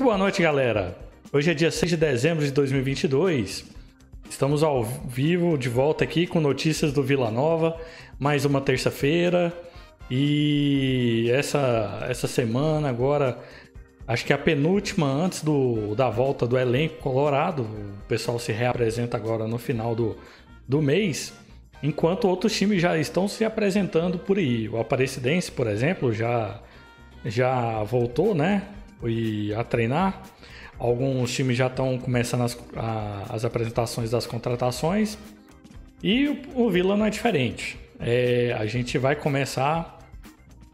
Muito boa noite, galera. Hoje é dia 6 de dezembro de 2022. Estamos ao vivo, de volta aqui com notícias do Vila Nova. Mais uma terça-feira. E essa, essa semana agora, acho que é a penúltima antes do, da volta do elenco colorado. O pessoal se reapresenta agora no final do, do mês. Enquanto outros times já estão se apresentando por aí. O Aparecidense, por exemplo, já, já voltou, né? E a treinar. Alguns times já estão começando as, a, as apresentações das contratações. E o, o Vila não é diferente. É, a gente vai começar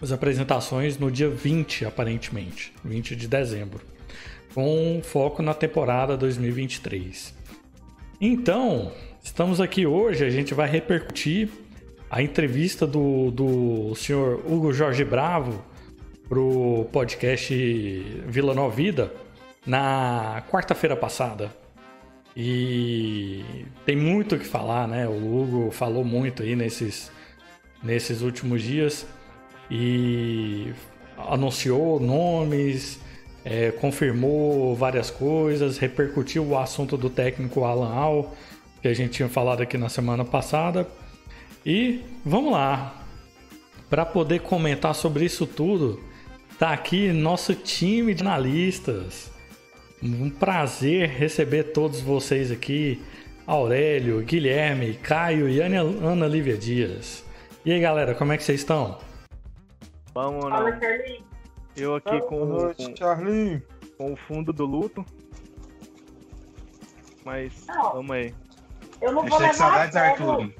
as apresentações no dia 20, aparentemente, 20 de dezembro, com foco na temporada 2023. Então, estamos aqui hoje, a gente vai repercutir a entrevista do, do senhor Hugo Jorge Bravo para o podcast Vila Nova Vida na quarta-feira passada. E tem muito o que falar, né? O Hugo falou muito aí nesses, nesses últimos dias e anunciou nomes, é, confirmou várias coisas, repercutiu o assunto do técnico Alan Al, que a gente tinha falado aqui na semana passada. E vamos lá. Para poder comentar sobre isso tudo, tá aqui nosso time de analistas. Um prazer receber todos vocês aqui. Aurélio, Guilherme, Caio e Ana, Ana Lívia Dias. E aí, galera, como é que vocês estão? Vamos, não. Fala, Charlie. Eu aqui com, Boa noite, com, Charlie. com o fundo do luto. Mas Não. vamos aí. Eu não vou levar a sério.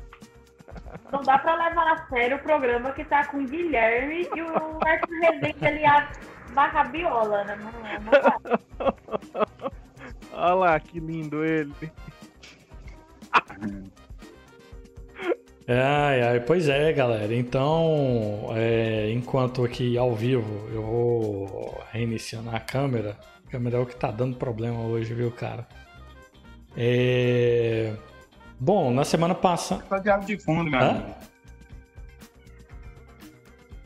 Não dá pra levar a sério o programa que tá com o Guilherme e o Arthur Rezende ali a barra biola, né? Não, não dá. Olha lá, que lindo ele. Ai, ai, pois é, galera. Então, é, enquanto aqui ao vivo eu vou reiniciando a câmera. A câmera é o que tá dando problema hoje, viu, cara? É... Bom, na semana passada. Só de áudio de fundo, meu amigo.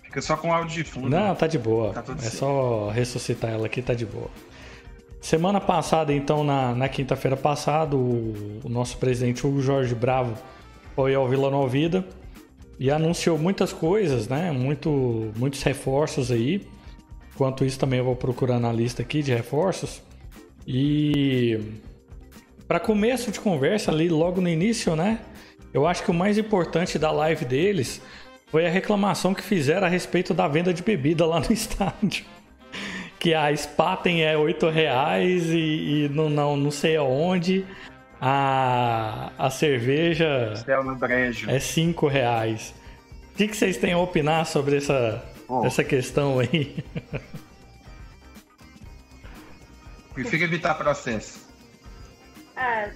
Fica só com áudio de fundo. Não, tá de boa. Tá é só ressuscitar ela aqui, tá de boa. Semana passada, então, na, na quinta-feira passada, o, o nosso presidente Hugo Jorge Bravo foi ao Vila Nova Vida e anunciou muitas coisas, né? Muito, muitos reforços aí. Enquanto isso, também eu vou procurando a lista aqui de reforços. E para começo de conversa ali, logo no início, né? Eu acho que o mais importante da live deles foi a reclamação que fizeram a respeito da venda de bebida lá no estádio. Que a Spaten é 8 reais e, e não, não, não sei aonde. A, a cerveja é 5 reais. O que, que vocês têm a opinar sobre essa, Ó. essa questão aí? Prefiro evitar processo. É.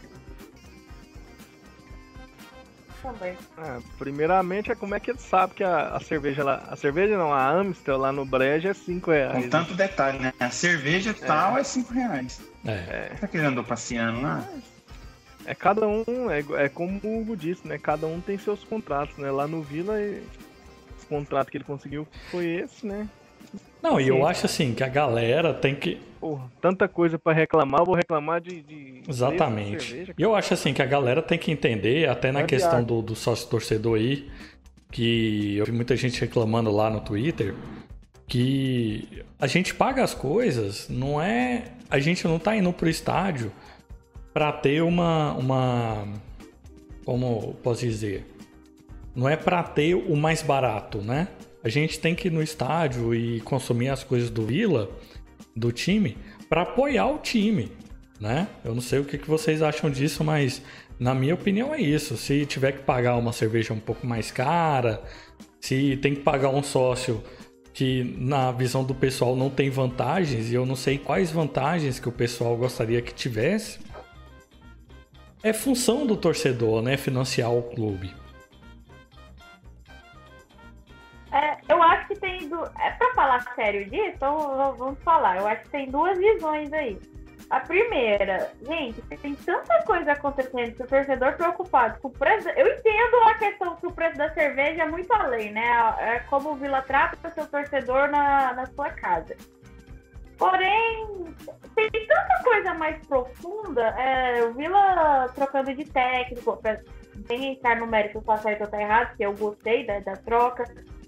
Também. Ah, primeiramente é como é que ele sabe que a, a cerveja lá. A cerveja não, a Amstel lá no Brejo é 5 reais. Com tanto detalhe, né? A cerveja tal é 5 reais. É. Será que ele andou passeando lá? É cada um, é, é como o Hugo disse, né? Cada um tem seus contratos, né? Lá no Vila, o contrato que ele conseguiu foi esse, né? Não, e eu acho assim que a galera tem que. Porra, tanta coisa pra reclamar, eu vou reclamar de. de Exatamente. E eu acho assim que a galera tem que entender, até na É questão do, do sócio torcedor aí, que eu vi muita gente reclamando lá no Twitter, que a gente paga as coisas, não é. A gente não tá indo pro estádio pra ter uma. uma como posso dizer? Não é pra ter o mais barato, né? A gente tem que ir no estádio e consumir as coisas do Vila, do time, pra apoiar o time, né? Eu não sei o que que vocês acham disso, mas na minha opinião é isso. Se tiver que pagar uma cerveja um pouco mais cara, se tem que pagar um sócio que na visão do pessoal não tem vantagens, e eu não sei quais vantagens que o pessoal gostaria que tivesse, é função do torcedor, né? Financiar o clube. É, eu acho que tem. Du... É pra falar sério disso? Vamos falar. Eu acho que tem duas visões aí. A primeira, gente, tem tanta coisa acontecendo que o torcedor preocupado com o preço. Eu entendo a questão que o preço da cerveja é muito além, né? É como o Vila trata o seu torcedor na, na sua casa. Porém, tem tanta coisa mais profunda. É, o Vila trocando de técnico, pra, sem entrar no mérito se ou tá errado, que eu gostei da, da troca.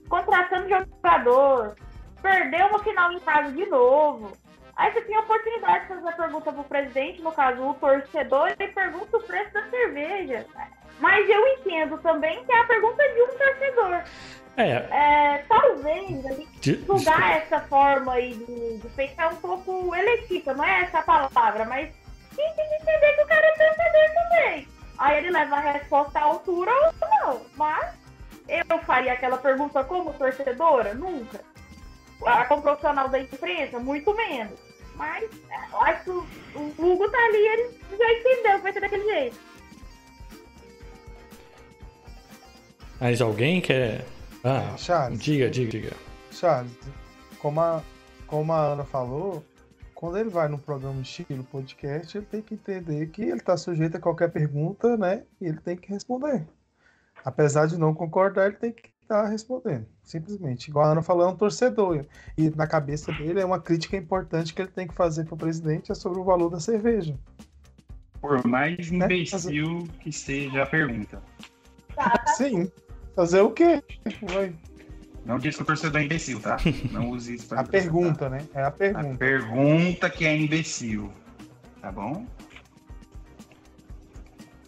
Contratando jogador, perdeu uma final em casa de novo. Aí você tem a oportunidade de fazer a pergunta pro presidente, no caso o torcedor, e pergunta o preço da cerveja. Mas eu entendo também que é a pergunta de um torcedor. É, É, talvez a gente julgar essa forma aí de, de pensar um pouco eletiva, não é essa palavra, mas quem tem que entender que o cara é torcedor também. Aí ele leva a resposta à altura ou eu faria aquela pergunta como torcedora? Nunca. Como profissional da imprensa? Muito menos. Mas é, eu acho que o, o Hugo tá ali, ele já entendeu que vai ser daquele jeito. Mas alguém quer. Ah, Charles. diga, diga, diga. Charles, como a, como a Ana falou, quando ele vai num programa estilo podcast, ele tem que entender que ele está sujeito a qualquer pergunta, né? E ele tem que responder. Apesar de não concordar, ele tem que estar respondendo. Simplesmente. Igual a Ana falou, é um torcedor. E na cabeça dele é uma crítica importante que ele tem que fazer para o presidente é sobre o valor da cerveja. Por mais imbecil que seja a pergunta. Sim. Fazer o quê? Vai. Não diz que o torcedor é imbecil, tá? Não use isso pra A pergunta, né? É a A pergunta. pergunta que é imbecil. Tá bom?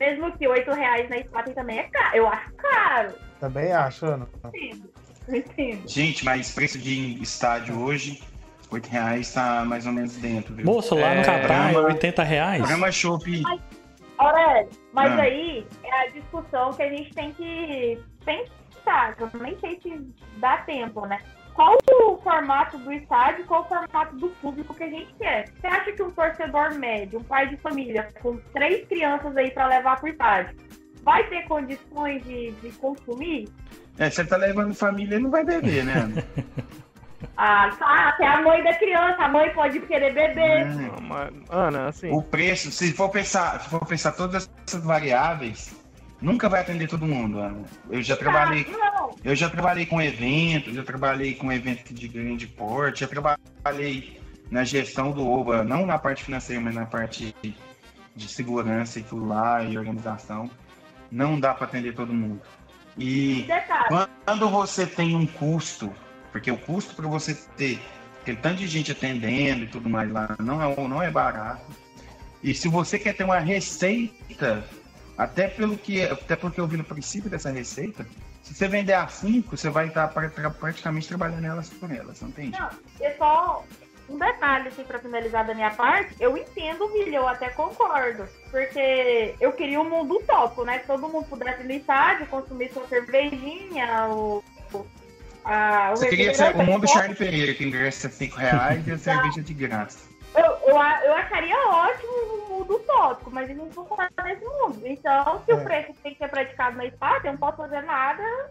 Mesmo que 8 reais na Spaten também é caro. Eu acho caro. Também acho, Ana. Entendo. Entendo. Gente, mas preço de estádio hoje, 8 reais tá mais ou menos dentro, viu? Moço, lá no É, Catar é programa- 80 reais. Programa Chopp. Aurélio, mas Ah. aí é a discussão que a gente tem que pensar, que eu nem sei se dá tempo, né? Qual o formato do estádio, qual o formato do público que a gente quer? Você acha que um torcedor médio, um pai de família, com três crianças aí para levar pro estádio, vai ter condições de, de consumir? É, você tá levando família, não vai beber, né? Ah, tá, até a mãe da criança, a mãe pode querer beber. É. Não, mas, Ana, assim, O preço, se for pensar, se for pensar todas essas variáveis, nunca vai atender todo mundo. Ana. Eu já trabalhei, Ah, eu já trabalhei com eventos, já trabalhei com evento de grande porte, já trabalhei na gestão do OBA, não na parte financeira, mas na parte de segurança e tudo lá e organização. Não dá para atender todo mundo. E quando você tem um custo, porque o custo para você ter aquele tanto de gente atendendo e tudo mais lá não é, não é barato. E se você quer ter uma receita, até pelo que até porque eu vi no princípio dessa receita, se você vender a 5, você vai estar pra- pra- praticamente trabalhando elas por elas, não tem. Não, é só um detalhe, assim, pra finalizar da minha parte. Eu entendo o Vila, eu até concordo. Porque eu queria um mundo utópico, né? Que todo mundo pudesse ir no estádio, consumir sua cervejinha, o... o- Você queria ser o mundo Charlie Pereira, que ingressa é 5 reais e a cerveja de graça. Eu, eu, eu acharia ótimo um mundo utópico, mas eles não vão estar nesse mundo. Então, se É. o preço tem que ser praticado na estádio, eu não posso fazer nada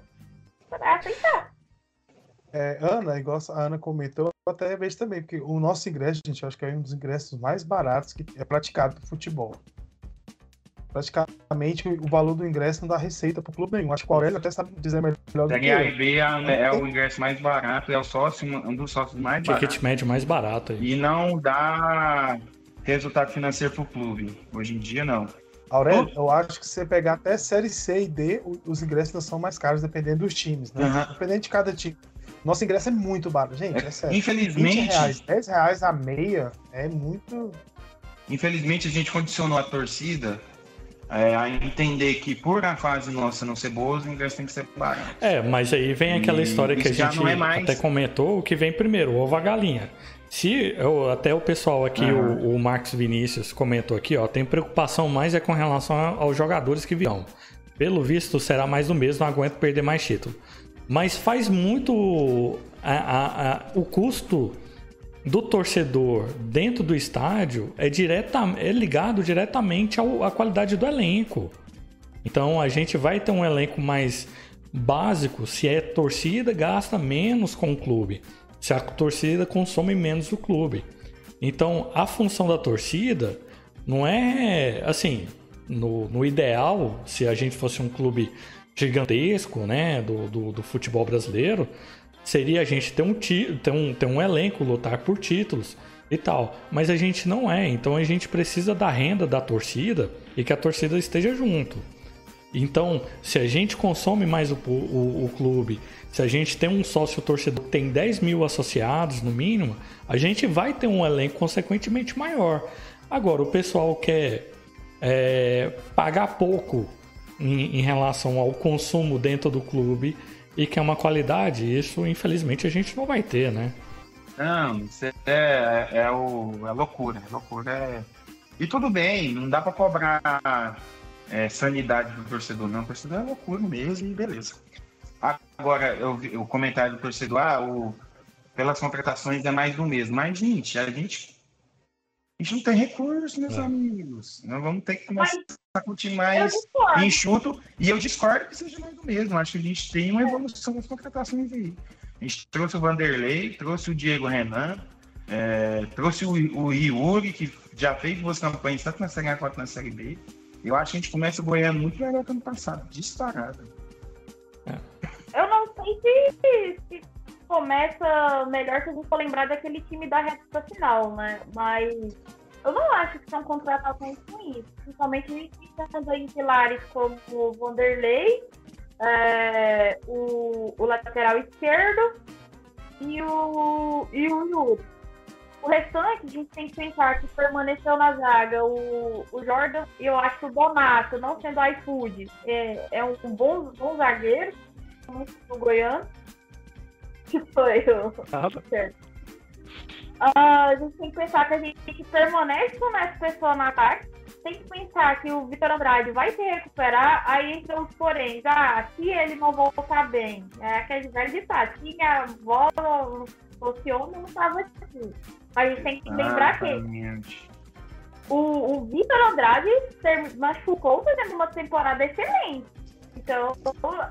pra aceitar. É, Ana, igual a Ana comentou, eu até vejo também, porque o nosso ingresso, gente, eu acho que é um dos ingressos mais baratos que é praticado no futebol. Praticamente o valor do ingresso não dá receita para o clube nenhum. Acho que o Aurélio até sabe dizer melhor do Da que eu. B é, é o ingresso mais barato, é o sócio, um dos sócios mais baratos. Ticket médio mais barato aí. E não dá resultado financeiro pro clube. Hoje em dia, não. Aurélio, eu acho que se você pegar até Série C e D, o- os ingressos não são mais caros, dependendo dos times, né? Aham. Dependendo de cada time. Nosso ingresso é muito barato, gente, é sério. 20 Infelizmente, reais, 10 reais a meia é muito. infelizmente, a gente condicionou a torcida é, a entender que por a fase nossa não ser boa, os ingressos têm que ser baratos. É, mas aí vem aquela E história que a gente é mais. até comentou, o que vem primeiro, o ovo a galinha. Se eu- até o pessoal aqui, Aham. o, o Marcos Vinícius comentou aqui, ó, tem preocupação mais é com relação aos jogadores que virão. Pelo visto, será mais do mesmo, não aguento perder mais título. Mas faz muito a- a- a- o custo do torcedor dentro do estádio é, direta, é ligado diretamente ao- à qualidade do elenco. Então a gente vai ter um elenco mais básico se é torcida, gasta menos com o clube. Se a torcida consome menos do clube. Então a função da torcida não é assim, no, no ideal, se a gente fosse um clube gigantesco, né, do, do, do futebol brasileiro, seria a gente ter um, ter um, ter um elenco, lutar por títulos e tal. Mas a gente não é, então a gente precisa da renda da torcida e que a torcida esteja junto. Então, se a gente consome mais o, o, o clube, se a gente tem um sócio torcedor que tem 10 mil associados no mínimo, a gente vai ter um elenco consequentemente maior. Agora, o pessoal quer é, pagar pouco em, em relação ao consumo dentro do clube e que é uma qualidade, isso infelizmente a gente não vai ter, né? Não, isso é, é, é, o, é loucura. É loucura é... E tudo bem, não dá para cobrar é, sanidade do torcedor, não. O torcedor é loucura mesmo e beleza. Agora, eu, o comentário do torcedor, ah, o, pelas contratações é mais do mesmo. Mas, gente, a gente, a gente não tem recurso, meus é. amigos. Nós vamos ter que começar mas, a curtir mais enxuto. E eu discordo que seja mais do mesmo. Acho que a gente tem uma evolução das contratações aí. A gente trouxe o Vanderlei, trouxe o Diego Renan, é, trouxe o, o Yuri, que já fez duas campanhas, tanto na Série A quanto na Série B. Eu acho que a gente começa ganhando muito melhor que ano passado, disparado. Eu não sei se, se começa melhor se a gente for lembrar daquele time da reta final, né? Mas eu não acho que são contratações ruins. Principalmente em pilares como o Vanderlei, é, o, o lateral esquerdo e o, e o Yuri. O restante, a gente tem que pensar que permaneceu na zaga o, o Jordan e eu acho que o Donato, não sendo iFood, é, é um, um bom, bom zagueiro, muito no Goiano. Que foi o. Certo. Uh, a gente tem que pensar que a gente permanece com essa pessoa na ataque tem que pensar que o Vitor Andrade vai se recuperar, aí entra os porém. Ah, se ele não voltar bem, é aquele velho ditado, se minha avó fosse homem, não estava assim. Mas a gente tem que lembrar ah, que o, o Vitor Andrade machucou fazendo uma temporada excelente. Então,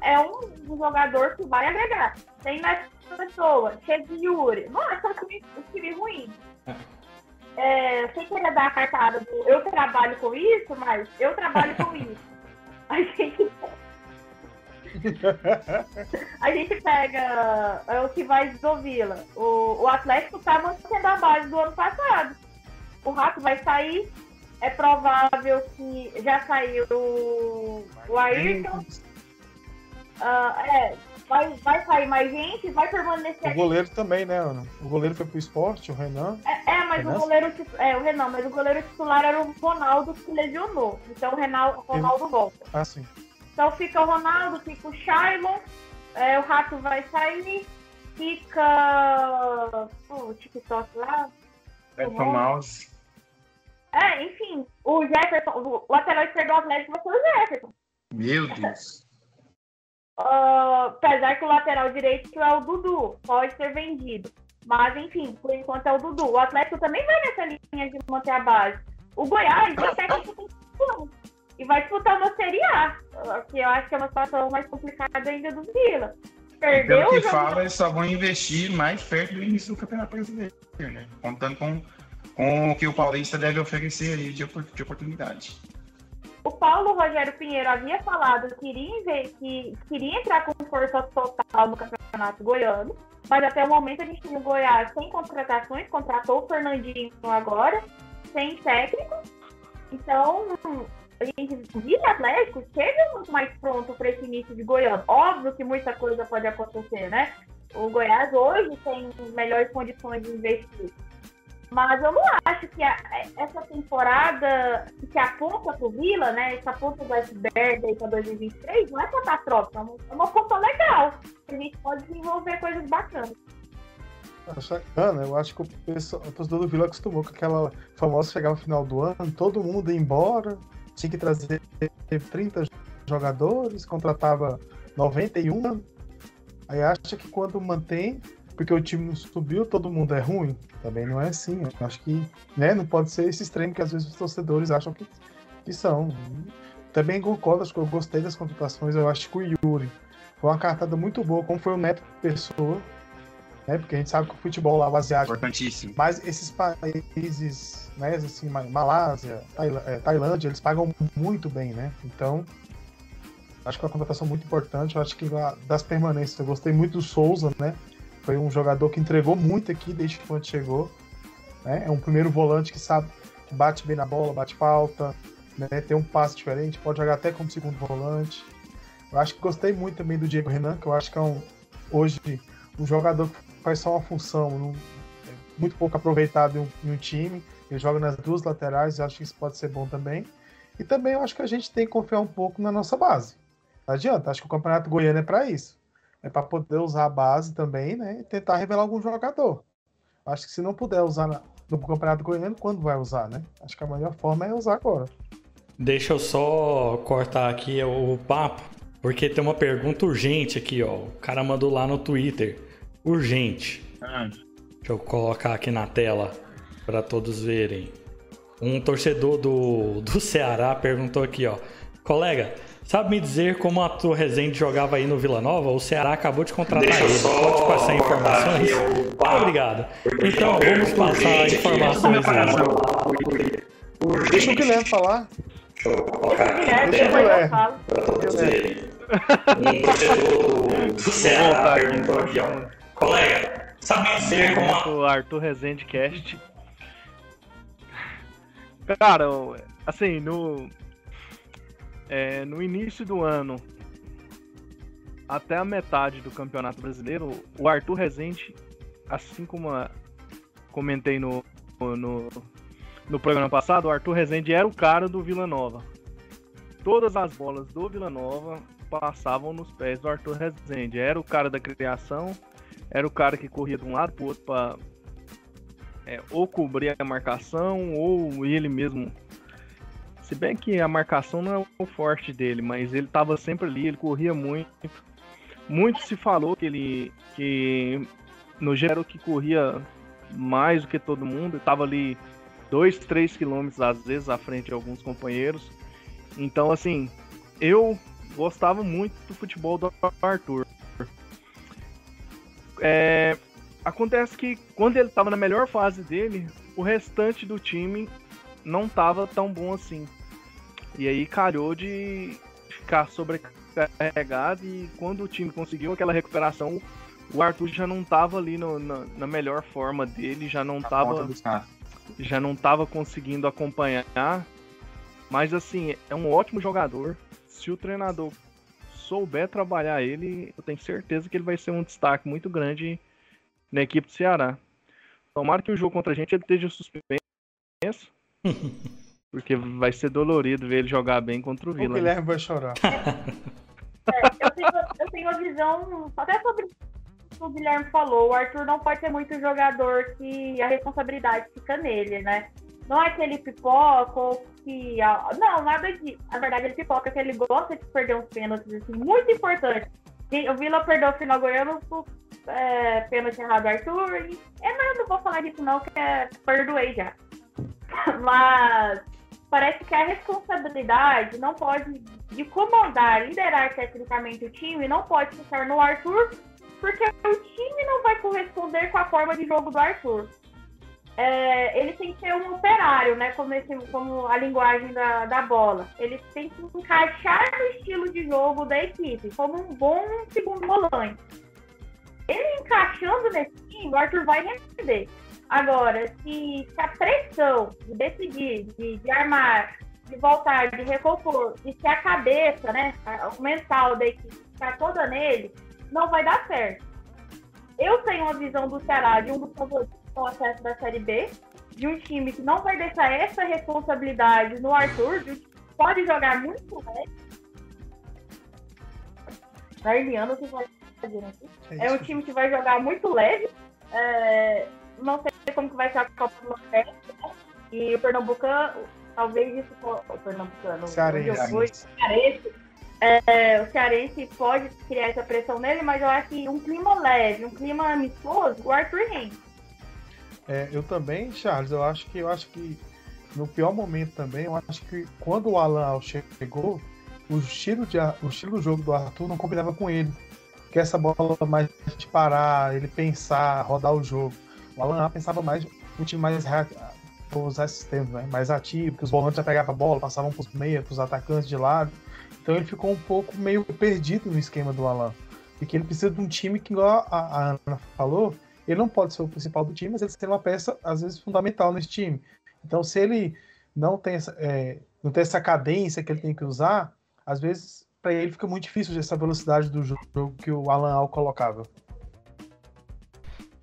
é um jogador que vai agregar. Tem mais pessoa, cheio de Yuri. Não é só time, time ruim. É é, sem querer dar a cartada do eu trabalho com isso, mas eu trabalho com isso. A gente. a gente pega é, o que vai Vila. O, o Atlético tá mantendo a base do ano passado. O Rato vai sair. É provável que já saiu o, o Ayrton. Uh, é, vai, vai sair mais gente, vai permanecer. O goleiro também, né, Ana? O goleiro foi pro esporte, o Renan. É, é mas Renan? o goleiro. É, o Renan, mas o goleiro titular era o Ronaldo que lesionou. Então o Ronaldo, Ronaldo volta. Ah, sim. Então fica o Ronaldo, fica o Shailon, é, o Rato vai sair, fica. o TikTok lá. É o Mouse. É, enfim, o Jefferson, o lateral esquerdo do Atlético vai ser o Jefferson. Meu Deus. Uh, apesar que o lateral direito é o Dudu, pode ser vendido. Mas, enfim, por enquanto é o Dudu. O Atlético também vai nessa linha de manter a base. O Goiás até que tem e vai disputar uma Série A, que eu acho que é uma situação mais complicada ainda do Vila. Perdeu Pelo que fala, eles só vão investir mais perto do início do Campeonato Brasileiro, né? Contando com, com o que o Paulista deve oferecer aí de, de oportunidade. O Paulo Rogério Pinheiro havia falado que iria, que queria entrar com força total no Campeonato Goiano, mas até o momento a gente tem o Goiás sem contratações, contratou o Fernandinho agora, sem técnico. Então, a gente o Atlético chega muito mais pronto para esse início de Goiano. Óbvio que muita coisa pode acontecer, né? O Goiás hoje tem melhores condições de investir. Mas eu não acho que a, essa temporada que aponta para o Vila, né? Essa ponta do iceberg aí para 2023, não é catastrófica, é uma ponta legal. A gente pode desenvolver coisas bacanas. Bacana, eu acho que o, pessoal, o torcedor do Vila acostumou com aquela famosa chegava no final do ano, todo mundo ia embora, tinha que trazer 30 jogadores, contratava 91. Aí acha que quando mantém, porque o time não subiu, todo mundo é ruim. Também não é assim. Eu acho que né, não pode ser esse extremo que às vezes os torcedores acham que, que são. Também concordo, acho que eu gostei das contratações. Eu acho que o Yuri foi uma cartada muito boa, como foi o Neto Pessoa. Né, porque a gente sabe que o futebol lá, o asiático. Importantíssimo. Mas esses países, né, assim, Malásia, é, Tailândia, eles pagam muito bem, né? Então, acho que é uma contratação muito importante. Eu acho que das permanências, eu gostei muito do Souza, né? Foi um jogador que entregou muito aqui desde quando chegou. Né? É um primeiro volante que sabe que bate bem na bola, bate falta, né? tem um passe diferente, pode jogar até como segundo volante. Eu acho que gostei muito também do Diego Renan, que eu acho que é um, hoje um jogador que faz só uma função, um, é muito pouco aproveitado em um, em um, time. Ele joga nas duas laterais, eu acho que isso pode ser bom também. E também eu acho que a gente tem que confiar um pouco na nossa base. Não adianta, acho que o Campeonato Goiano é para isso. É para poder usar a base também, né? E tentar revelar algum jogador. Acho que se não puder usar na, no Campeonato Goiano, quando vai usar, né? Acho que a melhor forma é usar agora. Deixa eu só cortar aqui o papo, porque tem uma pergunta urgente aqui, ó. O cara mandou lá no Twitter. Urgente. Ah. Deixa eu colocar aqui na tela para todos verem. Um torcedor do, do Ceará perguntou aqui, ó. Colega, sabe me dizer como a tua Resende jogava aí no Vila Nova? O Ceará acabou de contratar Deixa ele. Pode passar informações? Obrigado. Então, vamos passar informações. Deixa o Guilherme falar. Deixa eu colocar aqui. Deixa o Guilherme. Verem. Um torcedor do Ceará perguntou aqui, ó. Colega, sabe me dizer como a... O Arthur Resende Cast Cara, assim, no. É, no início do ano, até a metade do Campeonato Brasileiro, o Arthur Rezende, assim como a, comentei no, no, no programa passado, o Arthur Rezende era o cara do Vila Nova. Todas as bolas do Vila Nova passavam nos pés do Arthur Rezende. Era o cara da criação, era o cara que corria de um lado pro outro para é, ou cobrir a marcação, ou ele mesmo. Se bem que a marcação não é o forte dele, mas ele estava sempre ali, ele corria muito. Muito se falou que ele. que no geral que corria mais do que todo mundo, estava ali 2, 3 quilômetros às vezes à frente de alguns companheiros. Então, assim, eu gostava muito do futebol do Arthur. É, Acontece que quando ele estava na melhor fase dele, o restante do time não estava tão bom assim. E aí calhou de ficar sobrecarregado e quando o time conseguiu aquela recuperação, o Arthur já não estava ali no, na, na, melhor forma dele, já não estava já não tava conseguindo acompanhar. Mas assim, é um ótimo jogador. Se o treinador souber trabalhar ele, eu tenho certeza que ele vai ser um destaque muito grande na equipe do Ceará. Tomara que o jogo contra a gente ele esteja suspenso. porque vai ser dolorido ver ele jogar bem contra o Vila. O né? Guilherme vai chorar. É, eu, tenho, eu tenho uma visão até sobre o que o Guilherme falou. O Arthur não pode ser muito jogador que a responsabilidade fica nele, né? Não é que ele pipoca ou que. Não, nada disso. Na verdade, ele pipoca que ele gosta de perder uns pênaltis assim, muito importantes. O Vila perdeu o final goiano é, pênalti errado Arthur. E, é, mas eu não vou falar disso não, que é, perdoei já. Mas parece que a responsabilidade não pode de comandar, liderar tecnicamente o time, não pode ficar no Arthur, porque o time não vai corresponder com a forma de jogo do Arthur. É, ele tem que ser um operário, né? Como, esse, como a linguagem da, da bola. Ele tem que encaixar no estilo de jogo da equipe, como um bom segundo volante ele encaixando nesse time, o Arthur vai render. Agora, se, se a pressão de decidir, de, de, armar, de voltar, de recompor, e se a cabeça, né, o mental da equipe está toda nele, não vai dar certo. Eu tenho uma visão do Ceará de um dos favoritos do acesso da Série B, de um time que não vai deixar essa responsabilidade no Arthur, de um time que pode jogar muito bem. Darliano, você vai é, é um time que vai jogar muito leve. É, não sei como que vai ser a Copa do Nordeste. Né? E o Pernambucano, talvez isso. O Pernambucano. Cearense. Fui, Cearense. É, o Cearense pode criar essa pressão nele, mas eu acho que um clima leve, um clima amistoso, o Arthur rende. É, eu também, Charles, eu acho que eu acho que no pior momento também, eu acho que quando o Alan chegou, o estilo, de, o estilo do jogo do Arthur não combinava com ele que essa bola mais de parar, ele pensar, rodar o jogo. O Alan pensava mais um time mais vou usar esses termos, né? mais ativo, que os volantes já pegavam a bola, passavam para os meias, para os atacantes de lado. Então ele ficou um pouco meio perdido no esquema do Alan. E que ele precisa de um time que, igual a, a Ana falou, ele não pode ser o principal do time, mas ele tem uma peça, às vezes, fundamental nesse time. Então, se ele não tem essa, é, não tem essa cadência que ele tem que usar, às vezes, para ele fica muito difícil essa velocidade do jogo que o Alan Al colocava.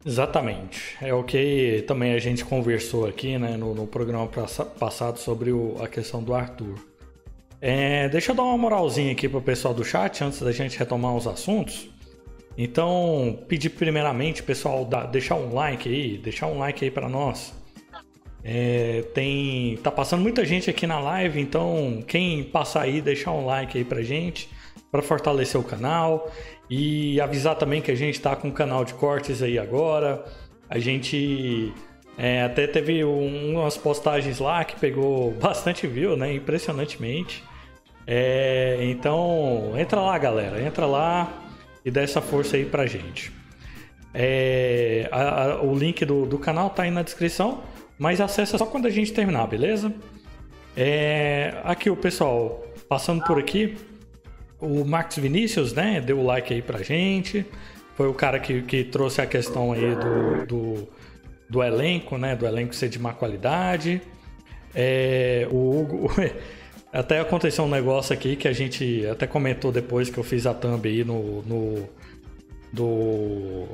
Exatamente. É o que também a gente conversou aqui né, no, no programa passado sobre o, a questão do Arthur. É, deixa eu dar uma moralzinha aqui pro pessoal do chat antes da gente retomar os assuntos. Então, pedir primeiramente, pessoal, deixar um like aí, deixar um like aí para nós. É, tem tá passando muita gente aqui na live, então quem passar aí, deixar um like aí pra gente, para fortalecer o canal e avisar também que a gente tá com o canal de cortes aí agora. A gente é, até teve um, umas postagens lá que pegou bastante view, né? Impressionantemente. É, então, entra lá, galera. Entra lá e dá essa força aí pra gente. É, a, a, o link do, do canal tá aí na descrição, mas acessa só quando a gente terminar, beleza? É, aqui o pessoal passando por aqui, o Marcos Vinícius, né, deu o like aí pra gente. Foi o cara que, que trouxe a questão aí do, do, do elenco, né, do elenco ser de má qualidade. É, o Hugo Até aconteceu um negócio aqui que a gente até comentou depois que eu fiz a thumb aí no, no do,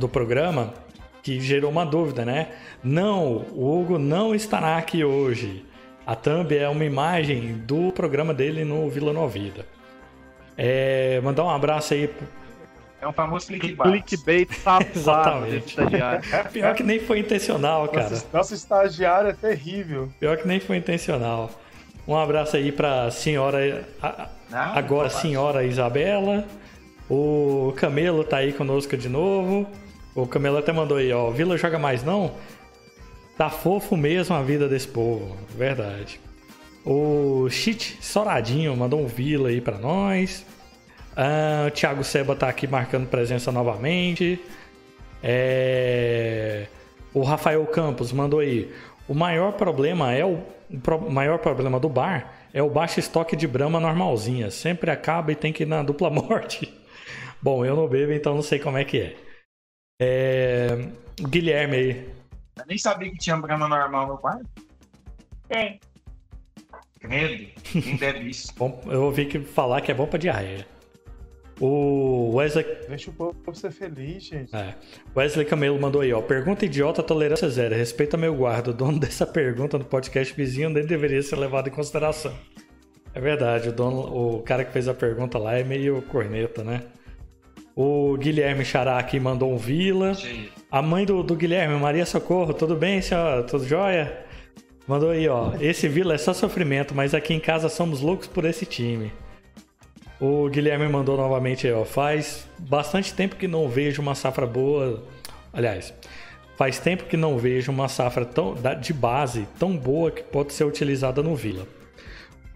do programa, que gerou uma dúvida, né? Não, o Hugo não estará aqui hoje. A thumb é uma imagem do programa dele no Vila Novida. É, mandar um abraço aí é um famoso clickbait. Clickbait safado estagiário. Pior que nem foi intencional, cara. Nosso, nosso estagiário é terrível. Pior que nem foi intencional. Um abraço aí pra senhora. A, agora, senhora Isabela. O Camelo tá aí conosco de novo. O Camelo até mandou aí, ó. Vila joga mais não? Tá fofo mesmo a vida desse povo. Verdade. O Chit Soradinho mandou um Vila aí pra nós. Ah, o Thiago Seba tá aqui marcando presença novamente. É... O Rafael Campos mandou aí. O maior problema é o o pro, maior problema do bar é o baixo estoque de brama normalzinha. Sempre acaba e tem que ir na dupla morte. Bom, eu não bebo, então não sei como é que é. é... Guilherme aí. Eu nem sabia que tinha brama normal no bar. Tem. Credo, quem deve isso? Bom, eu ouvi que falar que é bom pra diarreia. O Wesley. Deixa o povo ser feliz, gente. É. Wesley Camelo mandou aí, ó. Pergunta idiota, tolerância zero. Respeita meu guarda. O dono dessa pergunta no podcast vizinho nem deveria ser levado em consideração. É verdade, o, dono, o cara que fez a pergunta lá é meio corneta, né? O Guilherme Xará aqui mandou um Vila. A mãe do, do Guilherme, Maria Socorro, tudo bem, senhora? Tudo jóia? Mandou aí, ó. Esse Vila é só sofrimento, mas aqui em casa somos loucos por esse time. O Guilherme mandou novamente aí, ó. Faz bastante tempo que não vejo uma safra boa. Aliás, faz tempo que não vejo uma safra tão, de base tão boa que pode ser utilizada no Vila.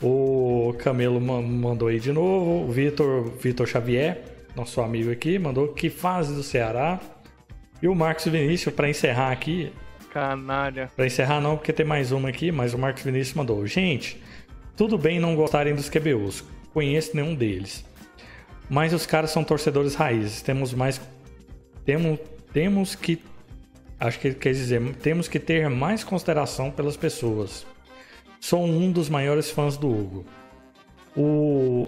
O Camelo mandou aí de novo. O Vitor, Vitor Xavier, nosso amigo aqui, mandou que fase do Ceará. E o Marcos Vinícius, para encerrar aqui. Canalha. Para encerrar, não, porque tem mais uma aqui, mas o Marcos Vinícius mandou. Gente, tudo bem não gostarem dos QBUs conheço nenhum deles. Mas os caras são torcedores raízes. Temos mais. Temos, temos que. Acho que ele quer dizer, temos que ter mais consideração pelas pessoas. Sou um dos maiores fãs do Hugo. O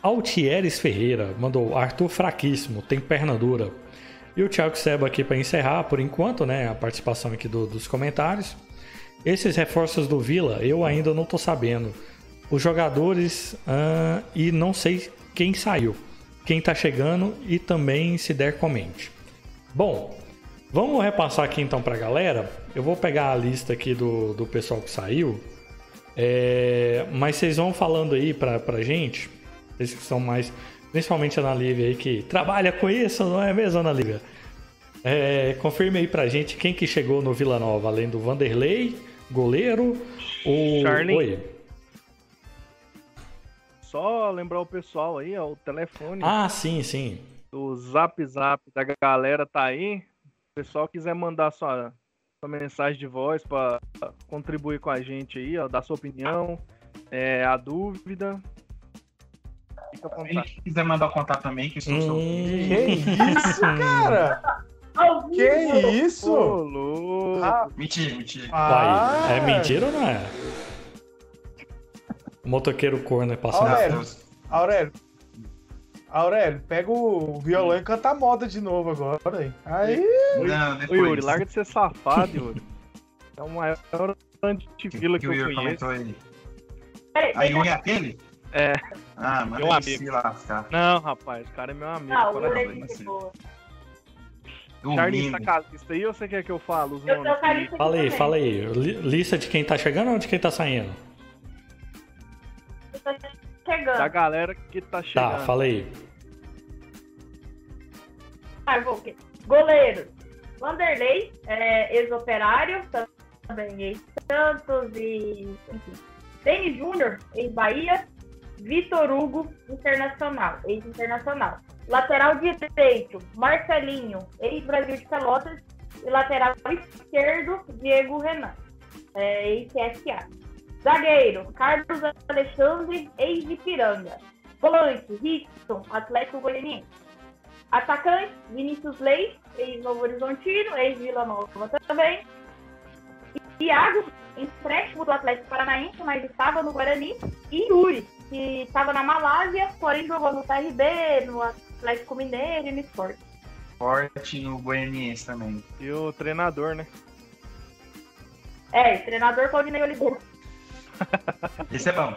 Altieres Ferreira mandou Arthur fraquíssimo, tem perna dura. E o Thiago Seba aqui para encerrar, por enquanto, né, a participação aqui do, dos comentários. Esses reforços do Vila, eu ainda não tô sabendo os jogadores uh, e não sei quem saiu, quem tá chegando e também se der comente. Bom, vamos repassar aqui então pra galera. Eu vou pegar a lista aqui do, do pessoal que saiu, é, mas vocês vão falando aí pra, pra gente, vocês que são mais, principalmente a Ana Lívia aí que trabalha com isso, não é mesmo, Ana Lívia? É, confirme aí pra gente quem que chegou no Vila Nova, além do Vanderlei, goleiro, o... Charlie. Oi só lembrar o pessoal aí, ó, o telefone. Ah, sim, sim. O zap zap da galera tá aí. Se o pessoal quiser mandar sua, sua mensagem de voz para contribuir com a gente aí, ó, dar sua opinião, é, a dúvida. Fica à Se ele vontade. quiser mandar o contato também, que eu sou seu Hum. Que isso, cara? Que isso? Ah, Mentira, mentira. ah, Vai, é mentira ou não é? O motoqueiro corno passando. Olha, Não, Aurélio. Aurélio. Aurélio, pega o violão e canta a moda de novo agora, hein? Aí. não, Ô. Yuri, larga de ser safado, Yuri. É o maior antivila que que o eu Yuri conheço. comentou aí. Peraí, A Yuri é aquele? É. Ah, mas Meu amigo. se lascar. Não, rapaz, o cara é meu amigo. Ah, o é gente boa. Charlie, Dormindo. tá casista aí ou você quer que eu fale os Eu nomes? Fala aí, fala aí. Li- Lista de quem tá chegando ou de quem tá saindo? Eu tô chegando. Da galera que tá Tá, chegando. fala aí. Ah, vou. Goleiro. Vanderlei, é, ex-operário, também ex-Santos e. Enfim. Denis Júnior, ex-Bahia. Vitor Hugo, internacional, ex-internacional. Lateral direito, Marcelinho, ex-Brasil de Pelotas. E lateral esquerdo, Diego Renan, é, ex-CSA. Zagueiro, Carlos Alexandre, ex-Ipiranga. Volante, Rickson, Atlético Goianiense. Atacante, Vinícius Leite, ex-Novo Horizontino, ex-Vila Nova também. Iago, empréstimo do Atlético Paranaense, mas estava no Guarani. E Yuri, que estava na Malásia, porém jogou no TRB, no Atlético Mineiro e no Sport. Forte no Goianiense também. E o treinador, né? É, treinador Claudinei Oliveira. Esse é bom.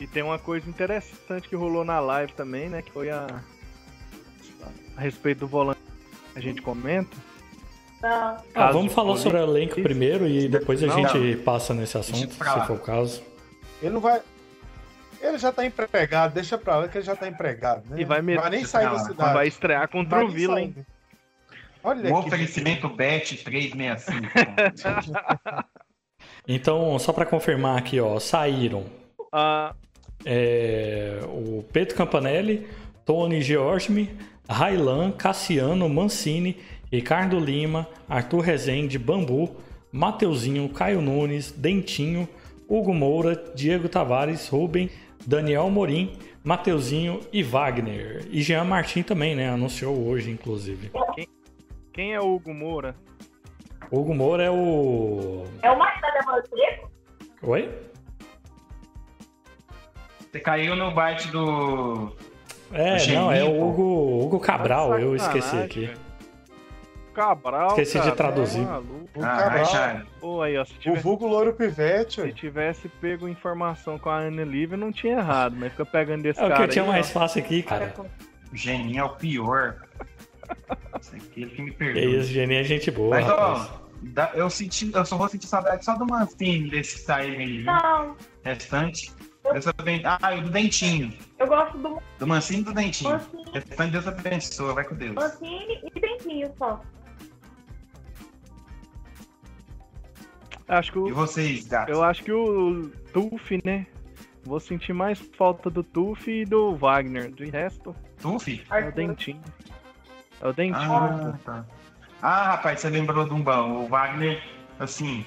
E tem uma coisa interessante que rolou na live também, né? Que foi a. A respeito do volante que a gente comenta. Não, Ah, Caso vamos falar sobre o elenco primeiro e depois a Não, gente passa nesse assunto, se for o caso. Ele não vai. Ele já tá empregado, deixa pra lá que ele já tá empregado, né? E vai vai nem sair da cidade. Vai estrear contra Vai o Vila, hein? Olha O que oferecimento Bet 365. Então, só pra confirmar aqui, ó, saíram Ah, é, o Pedro Campanelli, Tony Georgme, Railan, Cassiano, Mancini, Ricardo Lima, Arthur Rezende, Bambu, Mateuzinho, Caio Nunes, Dentinho, Hugo Moura, Diego Tavares, Rubem, Daniel Morim, Mateuzinho e Wagner. E Jean Martin também, né? Anunciou hoje, inclusive. quem é o Hugo Moura? Hugo Moura é o. é o marido da Débora Seco? Oi? Você caiu no bite do. É, não, é o. Hugo, Hugo Cabral, eu esqueci aqui. Cabral. Esqueci de cara, traduzir. tá maluco. O Ah, Cabral. Pô, aí, ó, se o tivesse, vulgo louro pivete, se tivesse pego informação com a Ana Lívia, não tinha errado, mas fica pegando desse É o cara que eu tinha aí, ó. mais fácil aqui, cara. O Geninho é o pior. Esse aqui é que me perdoa. isso, Geni é gente boa, Mas, rapaz. ó, eu, senti, eu só vou sentir saudade só do Mancini desse sair aí. Não, Restante. Aben- Ah, e o do Dentinho. eu gosto do Do Mancini e do Dentinho. Mancini, Restante, Deus abençoa. Vai com Deus. Mancini e Dentinho só. Acho que E o, vocês, gatos? eu acho que o Tuf, né? Vou sentir mais falta do Tuf e do Wagner. De resto, Tufi? é o. Dentinho. É o Dentinho. Ah, tá. Ah, rapaz, você lembrou de um bom. O Wagner, assim,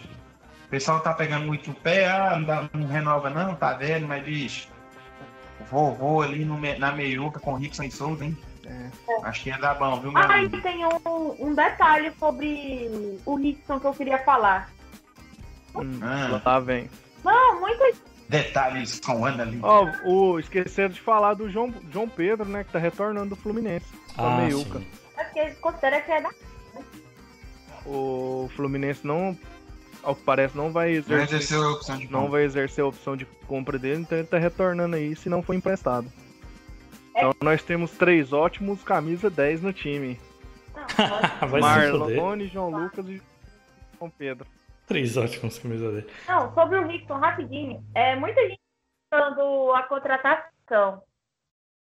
o pessoal tá pegando muito o pé, ah, não, renova não, tá velho, mas bicho, o vovô ali no na meiuca com o Rickson e Souza, hein? É. Acho que ia dar bom, viu, meu Ah, e amigo? tem um, um detalhe sobre o Rickson que eu queria falar. Hum, Ah. Lá vem. Não, muito Detalhes com Ana ali. Ó, o, esqueceram de falar do João, João Pedro, né? Que tá retornando do Fluminense. Ah, meiuca. sim. é porque eles consideram que é da. O Fluminense não, ao que parece, não vai Não exercer, exerceu a opção de não compra. vai exercer a opção de compra dele, então ele tá retornando aí se não for emprestado. É. Então nós temos três ótimos camisa 10 no time. Não, Vai. Marlone, João Lucas e João Pedro. Três ótimos camisas dele. não, sobre o Rickson, rapidinho. É, muita gente falando a contratação.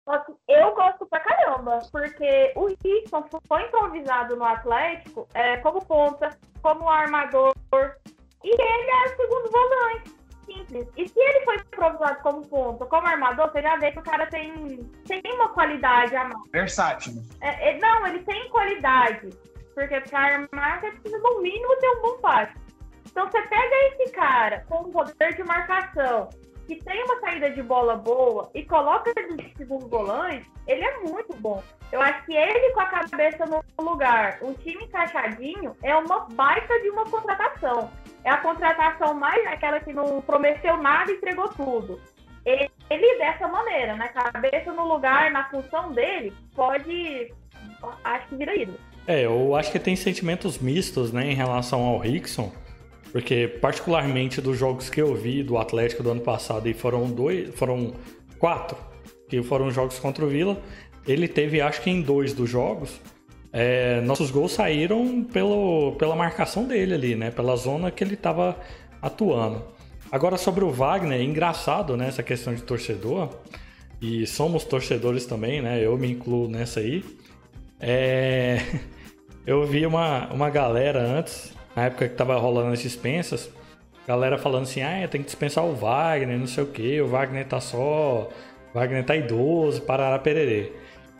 Só que eu gosto pra caramba, porque o Rickson foi improvisado no Atlético é, como ponta, como armador, e ele é segundo volante. Simples. E se ele foi improvisado como ponta, como armador, você já vê que o cara tem, tem uma qualidade a mais. Versátil. É, é, não, ele tem qualidade. Porque pra armar você precisa no mínimo ter um bom passe. Então você pega esse cara com um poder de marcação que tem uma saída de bola boa e coloca ele no segundo volante, ele é muito bom. Eu acho que ele com a cabeça no lugar, um time encaixadinho, é uma baita de uma contratação. É a contratação mais aquela que não prometeu nada e entregou tudo. Ele, dessa maneira, né? Cabeça no lugar, na função dele, pode. Acho que vira ídolo. É, eu acho que tem sentimentos mistos, né, em relação ao Rickson. Porque, particularmente dos jogos que eu vi do Atlético do ano passado, e foram dois, foram quatro, que foram jogos contra o Vila, ele teve, acho que em dois dos jogos, é, nossos gols saíram pelo, pela marcação dele ali, né? Pela zona que ele estava atuando. Agora, sobre o Wagner, é engraçado, né? Essa questão de torcedor. E somos torcedores também, né? Eu me incluo nessa aí. É... Eu vi uma, uma galera antes, na época que tava rolando as dispensas, galera falando assim, ah, tem que dispensar o Wagner, não sei o que, o Wagner tá só, o Wagner tá idoso, parará pererê.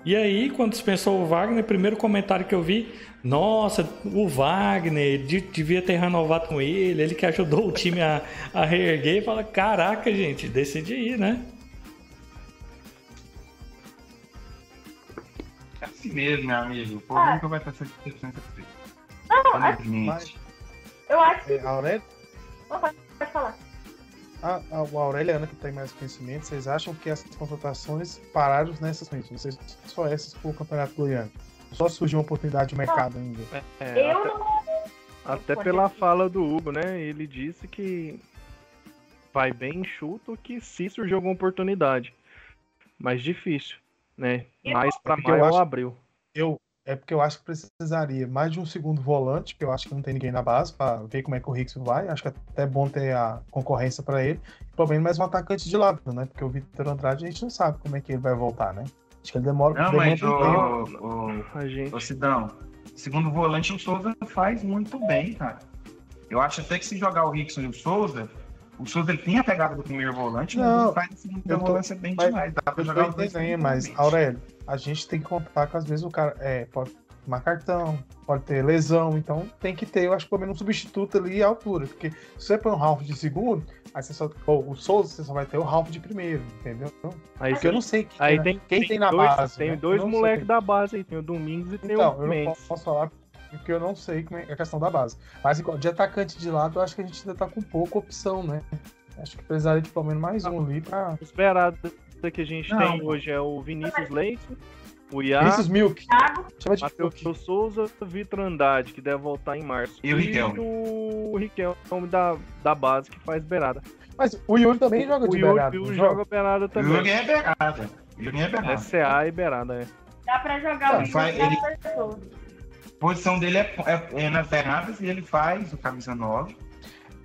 E aí, quando dispensou o Wagner, primeiro comentário que eu vi, nossa, o Wagner devia ter renovado com ele, ele que ajudou o time a, a reerguer, e fala, caraca, gente, decide ir, né? É assim mesmo, meu amigo. O povo Ah. nunca vai estar satisfeito. Não, acho- Infelizmente. eu acho que. É, a Aurélia, Opa, pode falar. a, a, o Aurélia a Ana que tem mais conhecimento, vocês acham que essas contratações pararam nessas frentes? Não sei se só essas pro Campeonato Goiano. Só surgiu uma oportunidade de mercado ainda. É, Eu até, não. até pela fala do Hugo, né? Ele disse que vai bem enxuto que se surgiu alguma oportunidade. Mas difícil, né? Mais eu maio ou acho- abril. Eu, é porque eu acho que precisaria mais de um segundo volante, porque eu acho que não tem ninguém na base para ver como é que o Rickson vai. Acho que é até bom ter a concorrência para ele. E pelo menos mais um atacante de lado, né? Porque o Vitor Andrade a gente não sabe como é que ele vai voltar, né? Acho que ele demora, Não, demora mas um tempo. o, o, A gente. Ô, Sidão, segundo volante, o Souza faz muito bem, cara. Eu acho até que se jogar o Rickson e o Souza, o Souza ele tem a pegada do primeiro volante, mas Não, ele faz a segunda eu tô- volância bem mas- demais. Dá pra Eu jogar dois entendendo, mas. Aurélio, a gente tem que contar que às vezes o cara é, pode tomar cartão, pode ter lesão, então tem que ter, eu acho, pelo menos um substituto ali à altura. Porque se você põe um Ralph de segundo, aí você só. Ou o Souza, você só vai ter o Ralph de primeiro, entendeu? Aí, Porque eu não sei quem, aí né? tem, quem tem, na dois, base. Tem né? dois Eu não moleques da base aí. Tem o Domingos e tem Então, o eu não Mendes. posso falar porque eu não sei como é a questão da base. Mas igual, de atacante de lado, eu acho que a gente ainda tá com pouca opção, né? Acho que precisaria de pelo menos mais um ali pra. O esperado que a gente Não. tem hoje é o Vinícius Leite, o Iá, Vinícius Milk. Matheus Milk. Souza, Vitor Andrade, que deve voltar em março. E o Riquelme. o Riquelme da, da base, que faz beirada. Mas o Yuri também joga O de Yuri, beirado, o não Yuri joga? beirada O também. Jürgen é beirada. O Jürgen é É beirada. CA e beirada, é. dá pra jogar Ele o faz- Yuri ele-. A posição dele é, é, é nas beiradas e ele faz o camisa 9,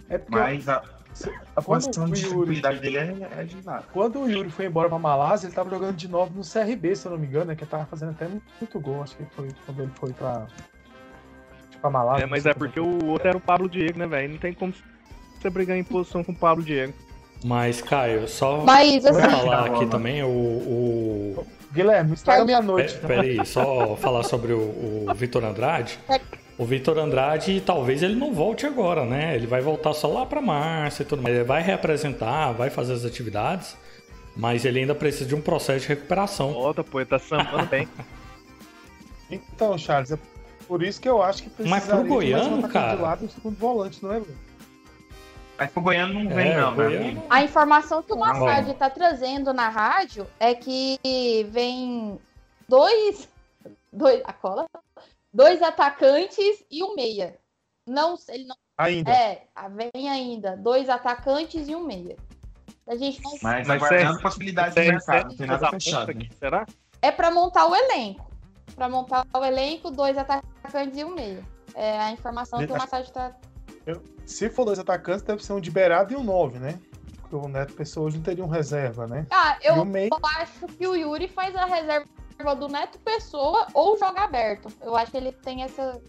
É porque mas a, a Quando posição o de dele é, é de lado. quando o Yuri foi embora pra Malásia, ele tava jogando de novo no CRB, se eu não me engano, né? Que ele tava fazendo até muito gol. Acho que foi quando ele foi pra, pra Malásia. É, mas é porque o outro era o Pablo Diego, né, velho? Não tem como você brigar em posição com o Pablo Diego. Mas, Caio, só Mas, assim, falar aqui também, o, o, Guilherme, estraga minha noite. Pera aí, só falar sobre o, o Vitor Andrade. O Vitor Andrade, talvez ele não volte agora, né? Ele vai voltar só lá para março e tudo mais. Ele vai reapresentar, vai fazer as atividades, mas ele ainda precisa de um processo de recuperação. Volta, pô, ele tá sambando bem. Então, Charles, é por isso que eu acho que Mas pro Goiano, um cara? de lado um segundo volante, não é? Mas pro Goiano não vem, É, não, amigo. a informação que o Não. Massad tá trazendo na rádio é que vem dois, dois, a cola, dois atacantes e um meia. Não, ele não Ainda. é, vem ainda dois atacantes e um meia. A gente não Mas, Mas aguardando é- possibilidades de Sério, mercado, tem nada fechado. ponta Né? aqui, Será? é para montar o elenco. Para montar o elenco, dois atacantes e um meia. É a informação que o Massad tá Se for dois atacantes, deve ser um de beirada e um nove, né? Porque o Neto Pessoa hoje não teria um reserva, né? Ah, eu meio. acho que o Yuri faz a reserva do Neto Pessoa ou joga aberto. Eu acho que ele tem essa,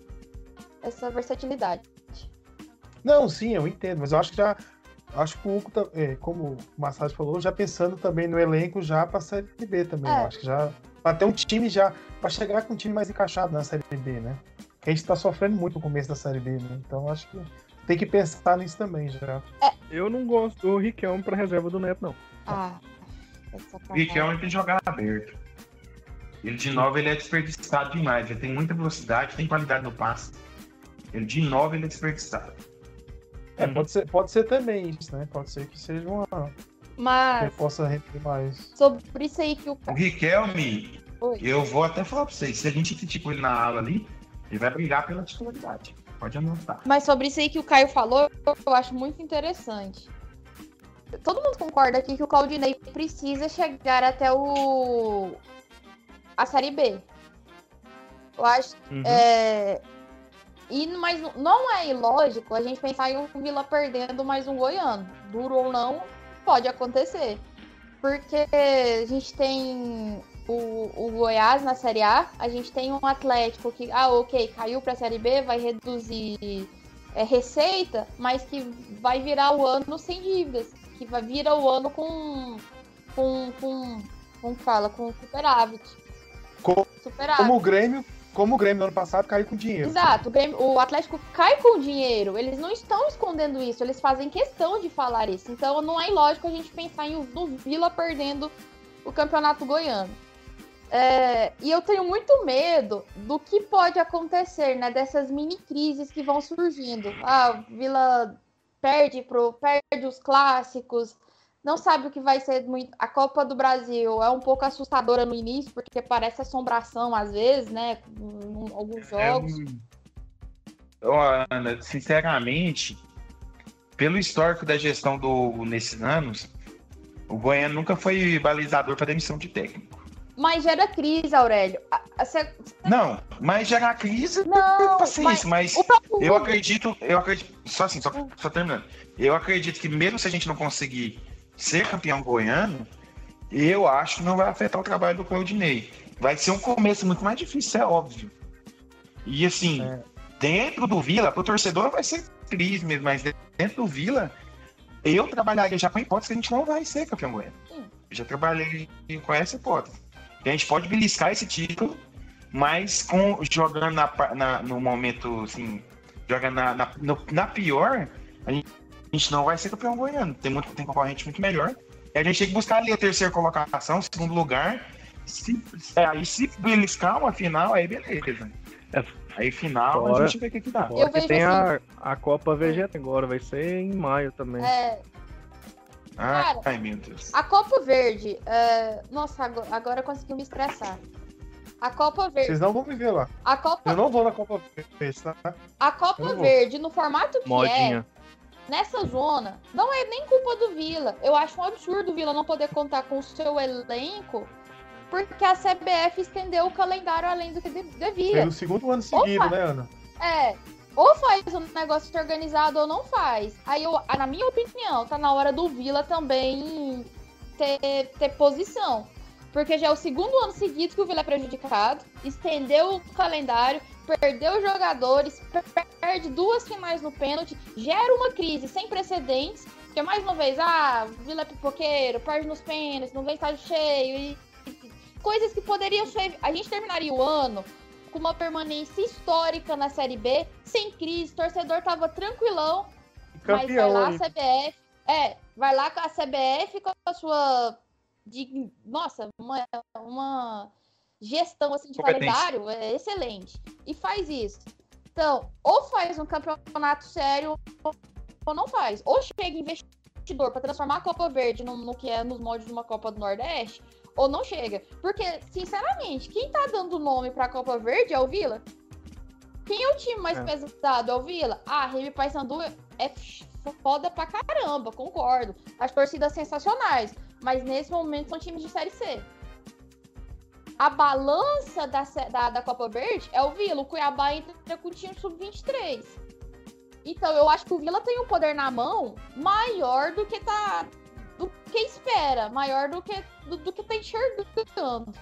essa versatilidade. Não, sim, eu entendo, mas eu acho que já. Acho que o Hugo, é, como o Massad falou, já pensando também no elenco já pra Série B também. É. Eu acho que já. Pra ter um time já. Pra chegar com um time mais encaixado na Série B, né? Porque a gente tá sofrendo muito no começo da Série B, né? Então acho que tem que pensar nisso também já. É, Eu não gosto do Riquelme pra reserva do Neto, não. Ah, é. Riquelme tem que jogar aberto. Ele de 9 ele é desperdiçado demais. Ele tem muita velocidade, tem qualidade no passe. Ele de 9 ele é desperdiçado. É, pode ser, pode ser também isso, né? Pode ser que seja uma. que Mas ele possa render mais. sobre isso aí que o O Riquelme, Oi. eu vou até falar pra vocês, se a gente criticou ele na ala ali, ele vai brigar pela titularidade. Pode anotar. Mas sobre isso aí que o Caio falou, eu acho muito interessante. Todo mundo concorda aqui que o Claudinei precisa chegar até o a série B. Eu acho Uhum. é... E, mas não é ilógico a gente pensar em um Vila perdendo mais um goiano. Duro ou não, pode acontecer. Porque a gente tem o, o Goiás na Série A, a gente tem um Atlético que, ah, ok, caiu para a Série B, vai reduzir é, receita, mas que vai virar o ano sem dívidas. Que vai virar o ano com. com. com. como que fala? Com superávit. Co- Superávit. Como o Grêmio, como o Grêmio no ano passado caiu com dinheiro. Exato, o, Grêmio- o Atlético cai com dinheiro. Eles não estão escondendo isso, eles fazem questão de falar isso. Então não é ilógico a gente pensar em no Vila perdendo o campeonato goiano. É, e eu tenho muito medo do que pode acontecer, né? Dessas mini crises que vão surgindo. Ah, Vila perde pro, perde os clássicos, não sabe o que vai ser muito. A Copa do Brasil é um pouco assustadora no início, porque parece assombração às vezes, né? Em alguns jogos. É, ó, Ana, sinceramente, pelo histórico da gestão do nesses anos, o Goiânia nunca foi balizador para demissão de técnico. Mas gera crise, Aurélio. A- a- cê- Não, mas gerar crise, Não, paciência, mas próprio eu acredito, eu acredito, só assim, só, só terminando. Eu acredito que mesmo se a gente não conseguir ser campeão goiano, eu acho que não vai afetar o trabalho do Claudinei. Vai ser um começo muito mais difícil, é óbvio. E assim, É. dentro do Vila, pro torcedor vai ser crise mesmo, mas dentro do Vila, eu trabalharia já com a hipótese que a gente não vai ser campeão goiano. Já trabalhei com essa hipótese. A gente pode beliscar esse título, mas com, jogando na, na- no momento, assim, jogando na, na, no- na pior, a gente, a gente não vai ser campeão goiano. Tem, muito, tem concorrente muito melhor. E a gente tem que buscar ali a terceira colocação, segundo lugar. Se, é, aí se beliscar uma final, aí beleza. É. Aí final Fora- a gente vê o que, que dá. Eu vejo tem assim. a, a Copa Vegeta agora, vai ser em maio também. é, Ah, Cara, ai, meu Deus. a Copa Verde. é, Nossa, agora, agora eu consegui me estressar. A Copa Verde. Vocês não vão me ver lá. A Copa, Eu não vou na Copa Verde, tá? a Copa. Verde, no formato que é, Modinha. Nessa zona, não é nem culpa do Vila. Eu acho um absurdo o Vila não poder contar com o seu elenco, porque a CBF estendeu o calendário além do que de- devia. Pelo segundo ano seguido, Opa! né, Ana? É, ou faz um negócio organizado ou não faz. Aí, eu, na minha opinião, tá na hora do Vila também ter, ter posição. Porque já é o segundo ano seguido que o Vila é prejudicado, estendeu o calendário, perdeu jogadores, per- perde duas finais no pênalti, gera uma crise sem precedentes. Porque, mais uma vez, ah, Vila é pipoqueiro, perde nos pênaltis, não vem estádio cheio. E, e- coisas que poderiam ser. A gente terminaria o ano com uma permanência histórica na Série B, sem crise, o torcedor tava tranquilão, mas vai Campeão lá a. CBF, é, vai lá com a CBF com a sua, de, nossa, uma, uma gestão assim de calendário é excelente e faz isso. Então, ou faz um campeonato sério ou não faz. Ou chega investidor para transformar a Copa Verde no, no que é nos moldes de uma Copa do Nordeste, ou não chega. Porque, sinceramente, quem tá dando nome pra Copa Verde é o Vila. Quem é o time mais É. pesado? É o Vila? Ah, Remy Paysandu é foda pra caramba, concordo. As torcidas sensacionais. Mas nesse momento são times de Série C. A balança da, da, da Copa Verde é o Vila. O Cuiabá entra com o time sub-23. Então eu acho que o Vila tem um poder na mão maior do que tá. do que espera, maior do que, do, do que tá enxergando.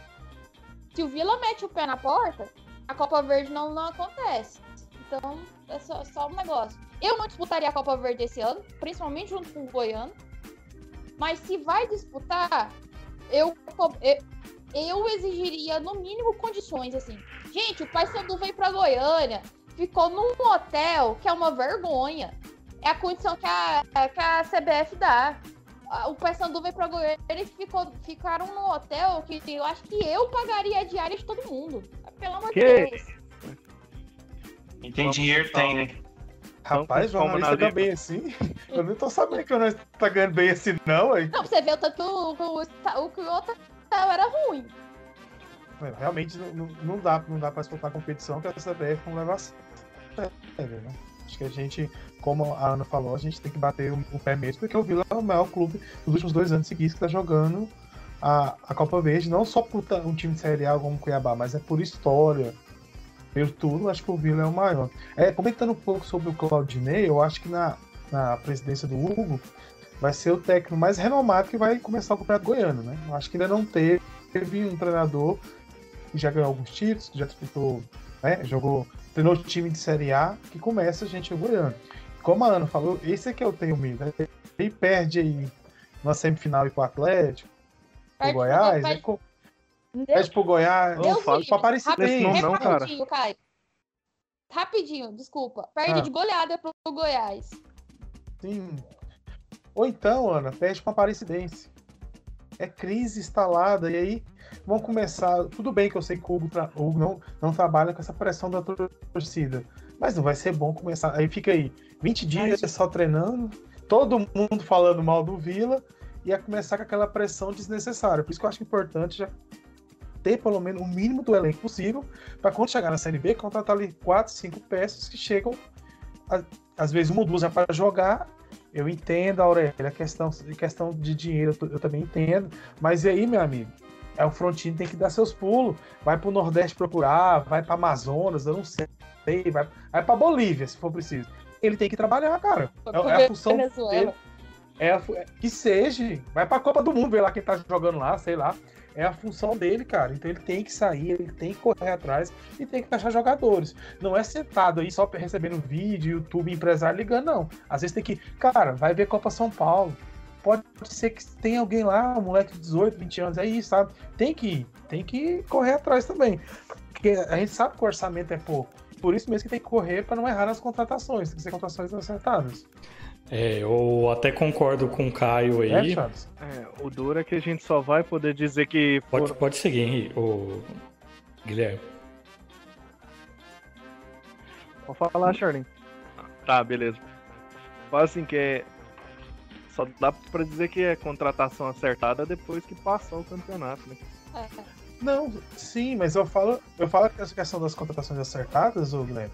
Se o Vila mete o pé na porta, a Copa Verde não, não acontece. Então, é só, só um negócio. Eu não disputaria a Copa Verde esse ano, principalmente junto com o Goiano. Mas se vai disputar, eu, eu, eu exigiria, no mínimo, condições, assim. Gente, o Paysandu veio pra Goiânia, ficou num hotel que é uma vergonha. É a condição que a, que a CBF dá. O Paysandu veio pra Goiânia, eles ficou, ficaram no hotel que eu acho que eu pagaria a diária de todo mundo. Pelo amor Que de Deus. Quem tem dinheiro tem, né? Rapaz, como jornalista na tá bem assim. Eu nem tô sabendo que o jornalista tá ganhando bem assim, não, aí. Não, pra você ver o tanto que o, que o, o, que o outro era ruim. Realmente não, não- dá, não dá pra disputar competição que a CBF não leva sério, né? Acho que a gente, como a Ana falou, a gente tem que bater o, o pé mesmo, porque o Vila é o maior clube dos últimos dois anos seguidos que tá jogando a, a Copa Verde, não só por ta- um time de Série A como o Cuiabá, mas é por história, pelo tudo, acho que o Vila é o maior. É, comentando um pouco sobre o Claudinei, eu acho que na, na presidência do Hugo vai ser o técnico mais renomado que vai começar o Campeonato Goiano, né? Eu acho que ainda não teve, teve um treinador que já ganhou alguns títulos, que já disputou, né? Jogou, treinou time de Série A, que começa a gente o Goiano. Como a Ana falou, esse é que eu tenho medo. né? Ele perde aí na semifinal e pro Atlético, pro Perde pro Goiás, Go- é co- Deus- perde pro Goiás, Não fala pra Aparecidense. Não, não, cara. rapidinho, Caio. Rapidinho, desculpa. Perde Ah. de goleada pro Goiás. Sim. Ou então, Ana, perde pra Aparecidense. É crise instalada, e aí vão começar. Tudo bem que eu sei que o Hugo, tra- o Hugo não, não trabalha com essa pressão da torcida. Mas não vai ser bom começar. Aí fica aí, 20 dias só treinando, todo mundo falando mal do Vila, e ia começar com aquela pressão desnecessária. Por isso que eu acho importante já ter pelo menos o mínimo do elenco possível, para quando chegar na Série B, contratar ali 4, 5 peças que chegam, a- às vezes uma ou duas é para jogar. Eu entendo, Aurélia, a questão, a questão de dinheiro eu, também entendo, mas e aí, meu amigo? É o Frontino tem que dar seus pulos, vai pro Nordeste procurar, vai para Amazonas, eu não sei, vai, vai para Bolívia, se for preciso. Ele tem que trabalhar, cara. É, é a função Venezuela. dele. É é- que seja, vai pra Copa do Mundo, ver lá quem tá jogando lá, sei lá. É a função dele, cara. Então ele tem que sair, ele tem que correr atrás e tem que achar jogadores. Não é sentado aí só recebendo vídeo, YouTube, empresário ligando, não. Às vezes tem que, cara, vai ver Copa São Paulo. Pode ser que tem alguém lá, um moleque de 18, 20 anos aí, sabe? Tem que ir, tem que correr atrás também. Porque a gente sabe que o orçamento é pouco. Por isso mesmo que tem que correr para não errar nas contratações, tem que ser contratações acertadas. É, eu até concordo com o Caio É, aí. Chaves? É, o duro é que a gente só vai poder dizer que pode, foram- pode seguir, Henri, o Guilherme. Pode falar, Charlene. Tá, beleza. Fala assim que é. Só dá pra dizer que é contratação acertada depois que passou o campeonato, né? É. Não, sim, mas eu falo, eu falo que essa questão das contratações acertadas, ô Guilherme,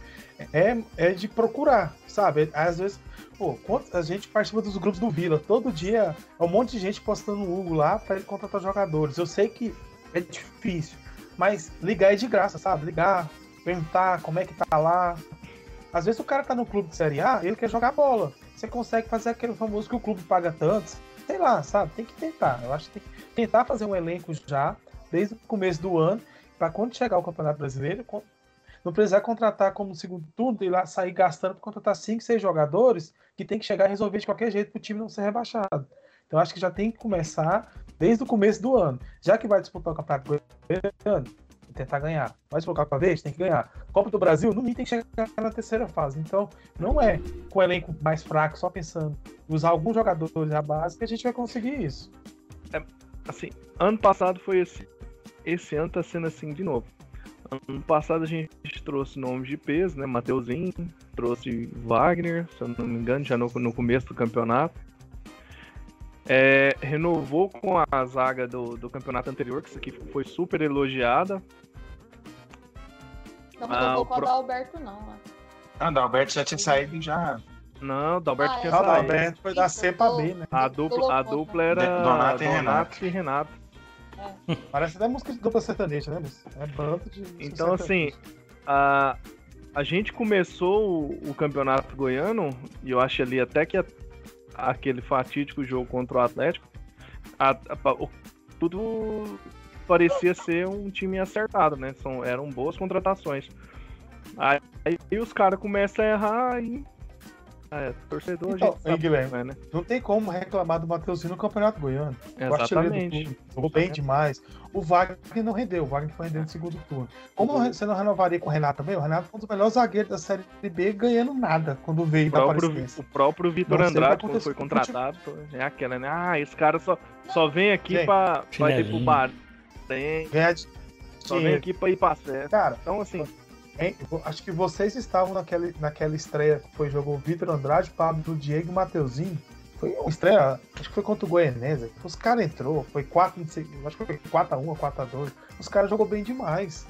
é, é de procurar, sabe? Às vezes, pô, a gente participa dos grupos do Vila, todo dia é um monte de gente postando o Hugo lá pra ele contratar jogadores. Eu sei que é difícil, mas ligar é de graça, sabe? Ligar, perguntar como é que tá lá. Às vezes o cara tá no clube de Série A, ele quer jogar bola. Você consegue fazer aquele famoso que o clube paga tantos. Sei lá, sabe? Tem que tentar. Eu acho que tem que tentar fazer um elenco já, desde o começo do ano, para quando chegar o Campeonato Brasileiro, não precisar contratar como segundo turno e lá sair gastando para contratar 5, 6 jogadores que tem que chegar e resolver de qualquer jeito para o time não ser rebaixado. Então acho que já tem que começar desde o começo do ano. Já que vai disputar o Campeonato Goiano, tentar ganhar. Vai disputar com a vez, tem que ganhar. Copa do Brasil, no mínimo tem que chegar na terceira fase. Então, não é com o elenco mais fraco, só pensando em usar alguns jogadores da base que a gente vai conseguir isso. Assim, ano passado foi assim. Esse ano tá sendo assim de novo. Ano passado a gente trouxe nomes de peso, né? Mateuzinho, trouxe Wagner, se eu não me engano, já no, no começo do campeonato. É, renovou com a zaga do, do campeonato anterior, que isso aqui foi super elogiada. Não Ah, renovou o com o pro- Adalberto, não. né? Ah, o Alberto já tinha saído já. Não, o Dalberto Ah, é. tinha Ah, o saído. Alberto foi da C pra B, né? A dupla, a dupla era Donato e Donato e Renato. Parece até música de dupla sertaneja, né? É banda de. Então, assim, a, a gente começou o, o campeonato goiano, e eu acho ali até que a- aquele fatídico jogo contra o Atlético, a- o- tudo parecia ser um time acertado, né? São, eram boas contratações. Aí, aí os caras começam a errar e É, torcedor, Então, a gente sabe Guilherme, é, né? Não tem como reclamar do Mateuzinho no Campeonato Goiano. O do Exatamente. clube, Jogou bem demais. O Wagner não rendeu. O Wagner foi rendendo no segundo turno. Como não- você não renovaria com o Renato também? O Renato foi um dos melhores zagueiros da Série B ganhando nada quando veio O da próprio, o próprio Vitor o Andrade, quando foi o contratado, é aquela, né? Ah, esse cara só, só vem aqui Gente, pra, pra ir pro bar. Tem, Ganhar de só vem aqui pra ir pra festa. Cara, Então, assim, hein, eu acho que vocês estavam naquela, naquela estreia que foi jogou Vitor Andrade, Pablo Diego e Mateuzinho. Foi uma estreia, acho que foi contra o Goianésia. Os caras entrou, foi 4, acho que foi 4x1 ou 4x2. Os caras jogou bem demais.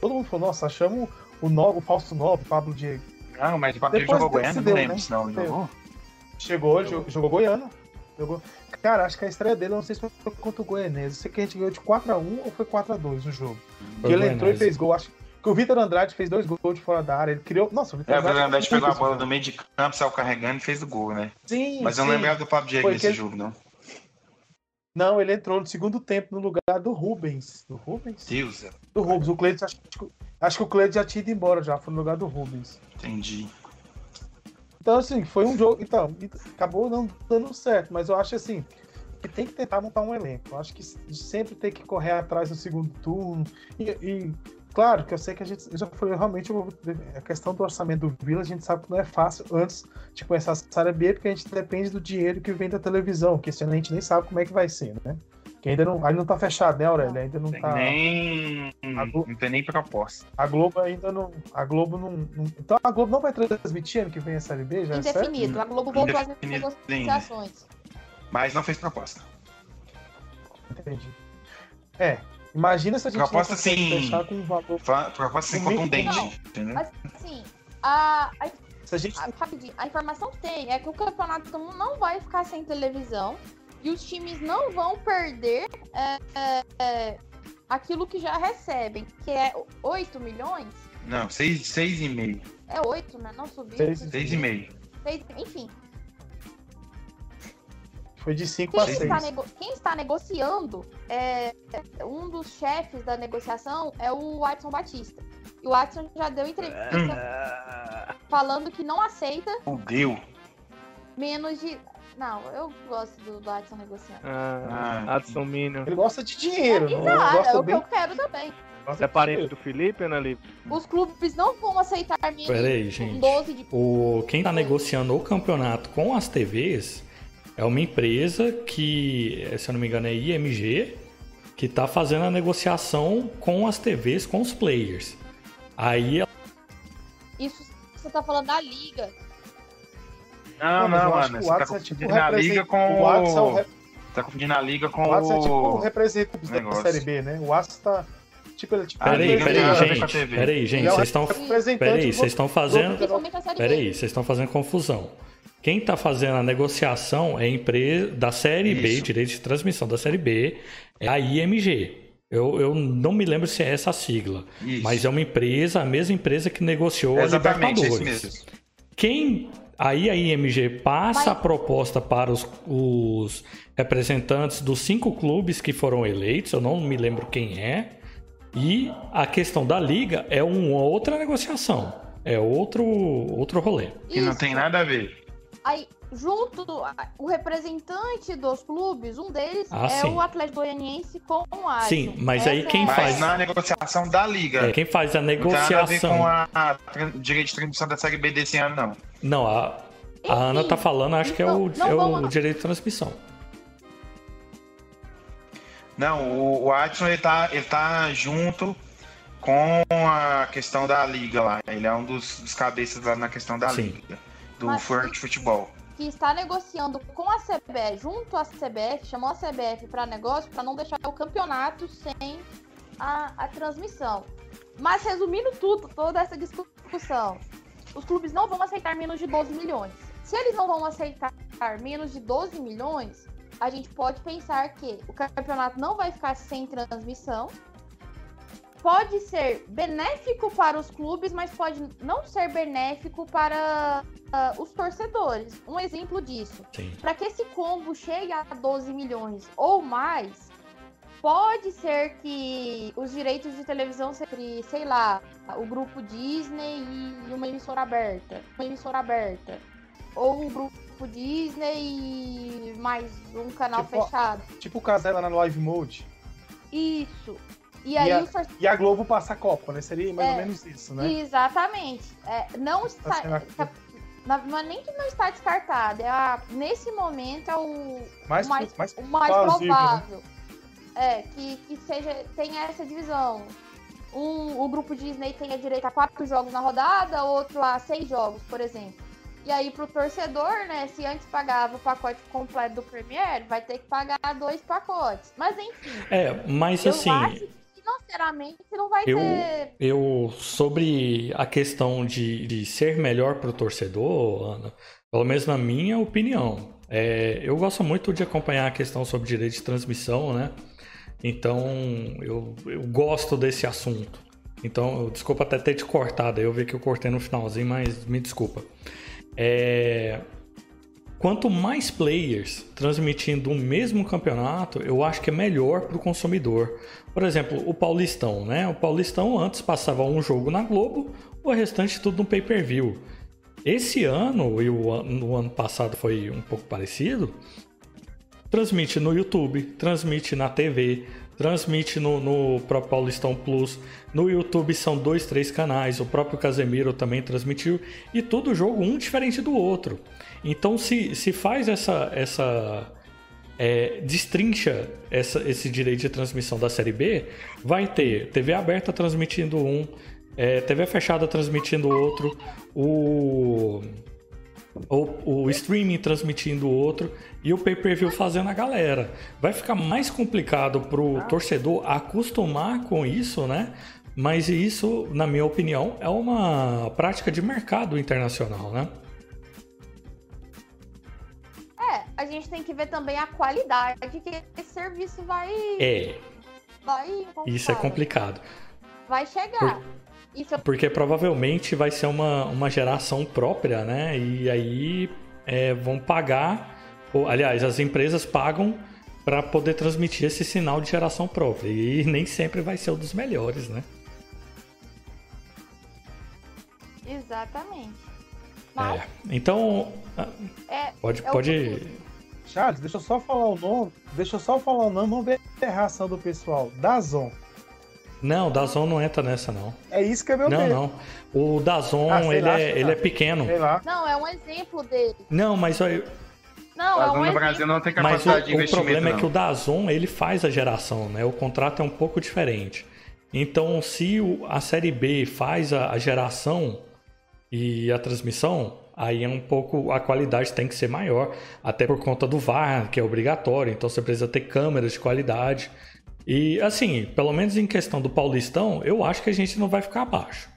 Todo mundo falou, nossa, achamos o, no, o falso 9, Pablo Diego. Não, mas o Pablo Depois jogou Goiânia, não deu, lembro né? se não jogou. Chegou, jogou, jogou Goiano. Jogou. Cara, acho que a estreia dele, eu não sei se foi contra o Goianésia. Sei que a gente ganhou de 4x1 ou foi 4x2 o jogo. Foi Que ele entrou e fez gol. Acho que o Vitor Andrade fez dois gols de fora da área. Ele criou. Nossa, o Vitor É, o fez pegou a bola do meio de campo, saiu carregando e fez o gol, né? Sim, Mas eu não sim. lembrava do Pablo Diego nesse que- jogo, não. Não, ele entrou no segundo tempo no lugar do Rubens. Do Rubens? Deus, é. Do Rubens. O Cleiton, acho, que- acho que o Cleiton já tinha ido embora já, foi no lugar do Rubens. entendi. Então, assim, foi um jogo. Então, acabou não dando certo, mas eu acho assim. Que tem que tentar montar um elenco. Eu acho que sempre tem que correr atrás no segundo turno. E, e, claro que eu sei que a gente. Eu já falei, realmente, a questão do orçamento do Vila, a gente sabe que não é fácil antes de começar a Série B, porque a gente depende do dinheiro que vem da televisão, que esse ano a gente nem sabe como é que vai ser, né? Que ainda não, ainda não tá fechado, né, Aurélia? Ainda não Tem tá. nem. A Glo- Não tem nem proposta. A Globo ainda não. A Globo não, não- Então a Globo não vai transmitir ano que vem a Série B, já é certo? Indefinido. A Globo voltou às negociações. Mas não fez proposta. Entendi. É. Imagina se a gente Proposta, não consegue sim. fechar com um valor. Proposta mínimo, contundente? Mas, assim, a, a Se a gente. a, rapidinho, a informação que tem é que o campeonato não vai ficar sem televisão e os times não vão perder é, é, é, aquilo que já recebem, que é 8 milhões. Não, seis, seis e meio. É 8, né? Não subiu. Seis- Seis e meio. Seis- enfim, Foi de 5 quem a 6. está, nego- quem está negociando, é, é- um dos chefes da negociação é o Watson Batista. E o Watson já deu entrevista ah, falando que não aceita Fudeu. menos de. Não, eu gosto do, do Watson negociando. ah, Ah, Adson Minion. Ele gosta de dinheiro, não Exato, é o que bem. eu quero também. Você é parente do Felipe, Ana Lívia? Os clubes não vão aceitar menos Pera aí, de gente. 12 de. O, quem tá negociando o campeonato com as TVs é uma empresa que, se eu não me engano, é IMG, que tá fazendo a negociação com as TVs, com os players. Aí Isso você tá falando da liga. Não, não, acho mano. Você o tá é tipo confundindo a liga represent- com o Watson é o o. Tá confundindo a liga com O Watson é tipo o o. representante da. Série B, né? O Watson tá. Tipo, ele é tipo. Peraí, peraí, a gente. TV. Peraí, gente. É o Vocês estão. Peraí, vocês estão fazendo. Peraí, vocês estão fazendo confusão. Quem está fazendo a negociação é a empresa da Série B, Isso. direito de transmissão da Série B, é a IMG. Eu, eu não me lembro se é essa a sigla, Isso. mas é uma empresa, a mesma empresa que negociou a Exatamente, esse Libertadores. mesmo. Quem aí a IMG passa Mas- a proposta para os, os representantes dos cinco clubes que foram eleitos, eu não me lembro quem é, e a questão da liga é uma outra negociação, é outro outro rolê. Que não tem nada a ver. Aí, junto, o representante dos clubes, um deles Ah, é sim. o Atlético Goianiense com o Watson. Sim, mas Essa aí quem é- Mas faz- na negociação da liga. É, quem faz a Não tem nada a ver negociação. com a, direito de transmissão da Série B desse ano, não. Não, a, a Ana tá falando, acho que é o, Não, é não o vamos- direito de transmissão. Não, o, o Adson ele tá, ele tá junto com a questão da liga lá. Ele é um dos, dos cabeças lá na questão da Sim. liga. Do Mas- Forte Futebol. que está negociando com a CBF, junto à CBF, chamou a CBF para negócio para não deixar o campeonato sem a, a transmissão. Mas resumindo tudo, toda essa discussão, os clubes não vão aceitar menos de 12 milhões. Se eles não vão aceitar menos de 12 milhões, a gente pode pensar que o campeonato não vai ficar sem transmissão. Pode ser benéfico para os clubes, mas pode não ser benéfico para ah, os torcedores. Um exemplo disso. Para que esse combo chegue a 12 milhões ou mais, pode ser que os direitos de televisão entre, sei lá, o grupo Disney e uma emissora aberta, uma emissora aberta. ou um grupo Disney e mais um canal Tipo, fechado. Tipo o Casella na Live Mode. Isso. E E aí a- os tor- E a Globo passa a Copa, né? Seria mais É. ou menos isso, né? Exatamente. É, não está. Tá sendo- tá- na- não é nem que não está descartado, é a- nesse momento é o Mais, o mais, mais o mais plausível, né? provável. É, que, que seja, tenha essa divisão. Um, o grupo Disney tenha direito a quatro jogos na rodada, outro a seis jogos, por exemplo. E aí, pro torcedor, né, se antes pagava o pacote completo do Premier, vai ter que pagar dois pacotes. Mas enfim, É, mas eu assim, acho financeiramente não vai eu- ter. eu sobre a questão de, de ser melhor para o torcedor, Ana, pelo menos na minha opinião, é, eu gosto muito de acompanhar a questão sobre direito de transmissão, né? Então eu, eu gosto desse assunto. Então, eu- desculpa até ter te cortado, eu vi que eu cortei no finalzinho, mas me desculpa. É, Quanto mais players transmitindo o mesmo campeonato, eu acho que é melhor para o consumidor. Por exemplo, o Paulistão, né? O Paulistão antes passava um jogo na Globo, o restante tudo no pay-per-view. Esse ano, e o an- no ano passado foi um pouco parecido, transmite no YouTube, transmite na TV, transmite no, no próprio Paulistão Plus. No YouTube são dois, três canais, o próprio Casemiro também transmitiu, e todo jogo um diferente do outro. Então se, se faz essa. essa é, destrincha essa- esse direito de transmissão da Série B, vai ter TV aberta transmitindo um, é, TV fechada transmitindo outro, o, o, o streaming transmitindo outro e o pay-per-view fazendo a galera. Vai ficar mais complicado pro torcedor acostumar com isso, né? Mas isso, na minha opinião, é uma prática de mercado internacional, né? A gente tem que ver também a qualidade que esse serviço vai. É, vai isso é complicado. Vai chegar. Isso é Porque provavelmente vai ser uma, uma geração própria, né? E aí é, vão pagar. ou, aliás, as empresas pagam para poder transmitir esse sinal de geração própria. E nem sempre vai ser um dos melhores, né? Exatamente. Mas É. Então, ah, é, pode. é pode... Charles, deixa eu só falar o nome. Deixa eu só falar o nome, vamos ver a erração do pessoal. Dazon. Não, o Dazon não entra nessa, não. É isso que é meu Não, medo. não. O Dazon, Ah, ele, lá, é, ele é pequeno. Sei lá. Não, é um exemplo dele. Não, mas aí- Não, é Mas um no exemplo. Brasil não tem Mas o, capacidade de o investimento. problema é não. que o Dazon ele faz a geração, né? O contrato é um pouco diferente. Então, se o- a série B faz a, a geração e a transmissão, aí é um pouco a qualidade tem que ser maior, até por conta do VAR, que é obrigatório. Então, você precisa ter câmeras de qualidade. E assim, pelo menos em questão do Paulistão, eu acho que a gente não vai ficar abaixo.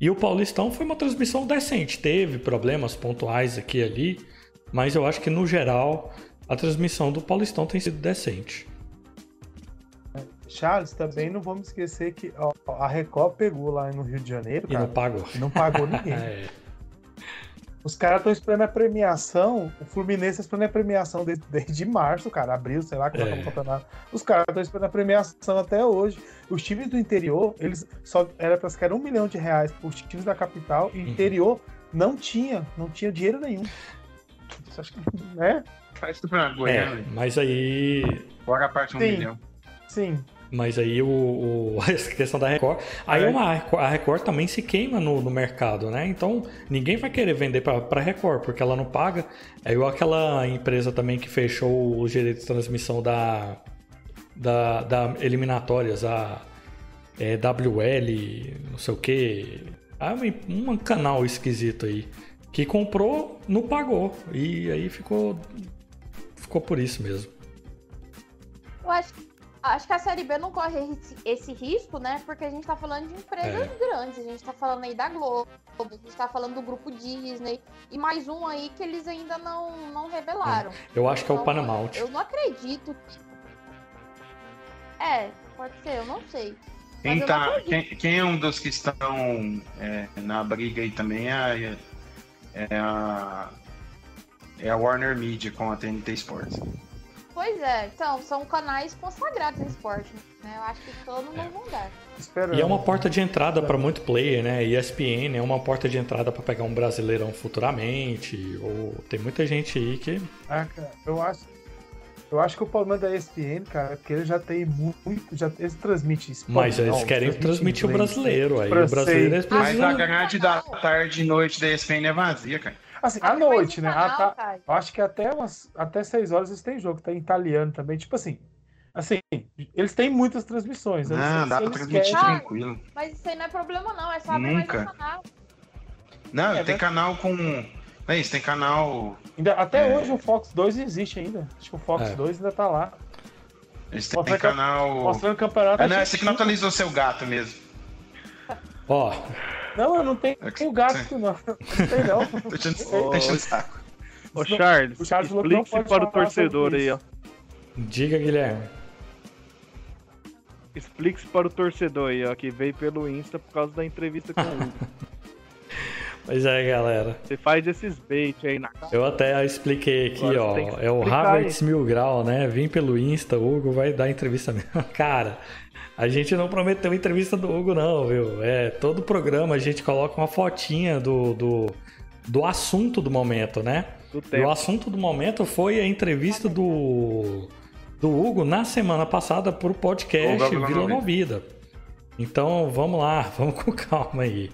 E o Paulistão foi uma transmissão decente, teve problemas pontuais aqui e ali, mas eu acho que no geral a transmissão do Paulistão tem sido decente. Charles, também não vamos esquecer que ó, a Record pegou lá no Rio de Janeiro, E cara. não pagou. e não pagou ninguém. É, Os caras estão esperando a premiação. O Fluminense tá esperando a premiação desde, desde março, cara. Abril, sei lá, que É. é. campeonato. Os caras estão esperando a premiação até hoje. Os times do interior, eles só era para que era um milhão de reais os times da capital. E o Uhum. interior não tinha, não tinha dinheiro nenhum. Isso acho que, né? Faz tudo pra é, Goiânia. mas aí. Fora a parte de um Sim. milhão. Sim. Mas aí o, o- a questão da Record. Aí É. uma, a Record também se queima no, no mercado, né? Então ninguém vai querer vender pra, pra Record, porque ela não paga. É igual aquela empresa também que fechou os direitos de transmissão da, da, da eliminatórias, a é, WL, não sei o que. Ah, um, um canal esquisito aí. Que comprou, não pagou. E aí ficou. Ficou por isso mesmo. Eu acho, acho que a Série B não corre esse, esse risco, né? Porque a gente tá falando de empresas É. grandes. A gente tá falando aí da Globo, a gente tá falando do grupo Disney. E mais um aí que eles ainda não, não revelaram. Eu acho que é o Então, Paramount. Eu não acredito que. É, pode ser, eu não sei. Quem, tá, quem, quem é um dos que estão é, na briga aí também é, a- é a. É a Warner Media com a TNT Sports. Pois é, então, são canais consagrados em esporte, né? Eu acho que todo mundo não dá. Esperando. E é uma porta de entrada para muito player, né? ESPN é uma porta de entrada para pegar um brasileirão futuramente. Ou tem muita gente aí que. Ah, cara, eu acho. Eu acho que o problema da ESPN, cara, é porque ele já tem muito. Já, eles transmitem esporte. Mas eles não, querem transmitir o brasileiro. Aí o brasileiro eles Mas a grade da tarde e noite da ESPN é vazia, cara. Assim, Ah, à mas noite, né? canal, Ah, tá- cara. eu acho que até umas até 6 horas eles têm jogo, tá em italiano também. Tipo assim, assim, eles têm muitas transmissões. não dá pra transmitir querem- tranquilo. Mas isso aí não é problema, não. É só abrir mais Nunca. um canal. Não, É, tem né? canal com. É isso, tem canal. Ainda, até É. hoje o Fox 2 existe ainda. Acho que o Fox É. 2 ainda tá lá. Eles têm Mostra que- canal. Mostrando o campeonato. Ah, não, esse aqui que- não atualizou seu gato mesmo. Ó, Não, eu não tenho É que- o gasto, não. Não tem, não. Tô enchendo, tô saco. Ô, Charles, O Charles falou que não explique-se pode para o torcedor aí, ó. diga, Guilherme. Explique-se para o torcedor aí, ó, que veio pelo Insta por causa da entrevista com o Hugo. Pois é, galera. Você faz esses bait aí na Eu até expliquei aqui, Agora ó. É o Havertz Mil Grau, né? Vim pelo Insta, o Hugo vai dar entrevista mesmo. Cara, a gente não prometeu entrevista do Hugo, não, viu? É, todo programa a gente coloca uma fotinha do, do, do assunto do momento, né? do E o assunto do momento foi a entrevista do, do Hugo na semana passada pro podcast Hugo Vila Vila Novida. Novida. Então vamos lá, vamos com calma aí.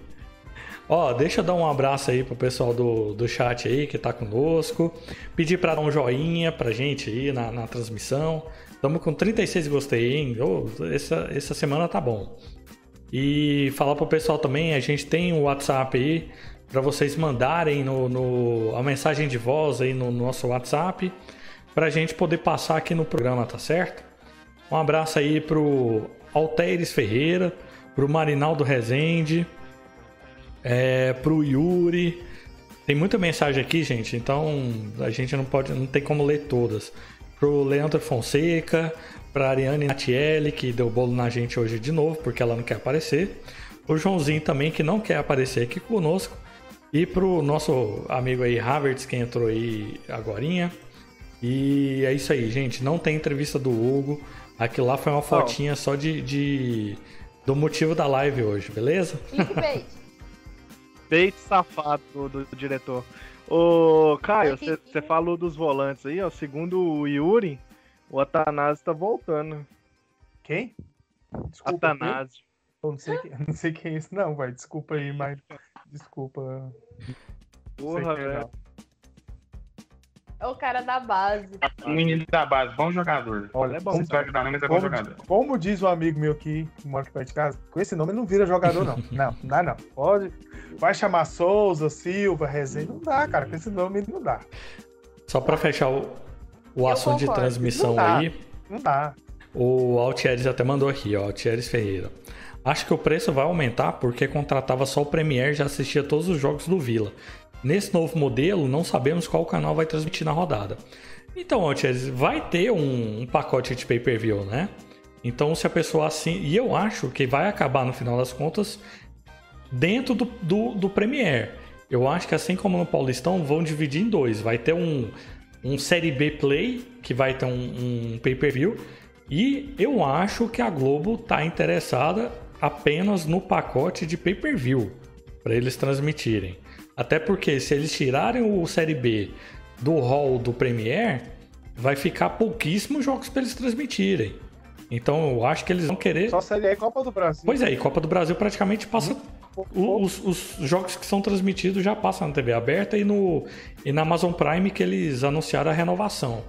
Ó, deixa eu dar um abraço aí pro pessoal do, do chat aí que tá conosco. Pedir pra dar um joinha pra gente aí na, na transmissão. Estamos com 36 gostei, hein? Ô, essa, essa semana tá bom. E falar pro pessoal também, a gente tem o WhatsApp aí para vocês mandarem no, no- a mensagem de voz aí no nosso WhatsApp pra gente poder passar aqui no programa, tá certo? Um abraço aí pro Alteres Ferreira, pro Marinaldo Rezende, é, pro Yuri. Tem muita mensagem aqui, gente, então a gente não pode, não tem como ler todas. Pro Leandro Fonseca, pra Ariane Natielli, que deu bolo na gente hoje de novo, porque ela não quer aparecer. O Joãozinho também, que não quer aparecer aqui conosco. E pro nosso amigo aí, Havertz, que entrou aí agorinha. E é isso aí, gente. Não tem entrevista do Hugo. Aquilo lá foi uma fotinha só de, de- do motivo da live hoje, beleza? Clickbait. Bait safado do, do diretor. Ô, Caio, você falou dos volantes aí, ó. Segundo o Yuri, o Atanásio tá voltando. Quem? Desculpa. Atanásio. Eu não sei, quem, não sei quem é esse, não, vai. Desculpa aí, mas. Desculpa. Porra, é, velho. É o cara da base. Um menino da base, bom jogador. Olha, É bom. como, ajudar, não, mas é bom como, jogador. como diz um amigo meu aqui, que mora aqui perto de casa, com esse nome ele não vira jogador, não. Não, não dá, não. Pode. Vai chamar Souza, Silva, Rezende. Não dá, cara. Com esse nome não dá. Só pra fechar o, o assunto de transmissão Não dá. aí. Não dá. O Altieres até mandou aqui, ó, Altieres Ferreira. Acho que o preço vai aumentar porque contratava só o Premier e já assistia todos os jogos do Vila. Nesse novo modelo, não sabemos qual canal vai transmitir na rodada. Então, Altieres, vai ter um, um pacote de pay-per-view, né? Então, se a pessoa assim. E eu acho que vai acabar, no final das contas, dentro do, do, do Premier. Eu acho que assim como no Paulistão, vão dividir em dois. Vai ter um, um Série B Play, que vai ter um, um pay-per-view. E eu acho que a Globo tá interessada apenas no pacote de pay-per-view para eles transmitirem. Até porque se eles tirarem o Série B do hall do Premier, vai ficar pouquíssimos jogos para eles transmitirem. Então eu acho que eles vão querer. Só Série A e Copa do Brasil. Pois é, e Copa do Brasil praticamente passa. Os, os jogos que são transmitidos já passam na TV aberta e, no, e na Amazon Prime que eles anunciaram a renovação.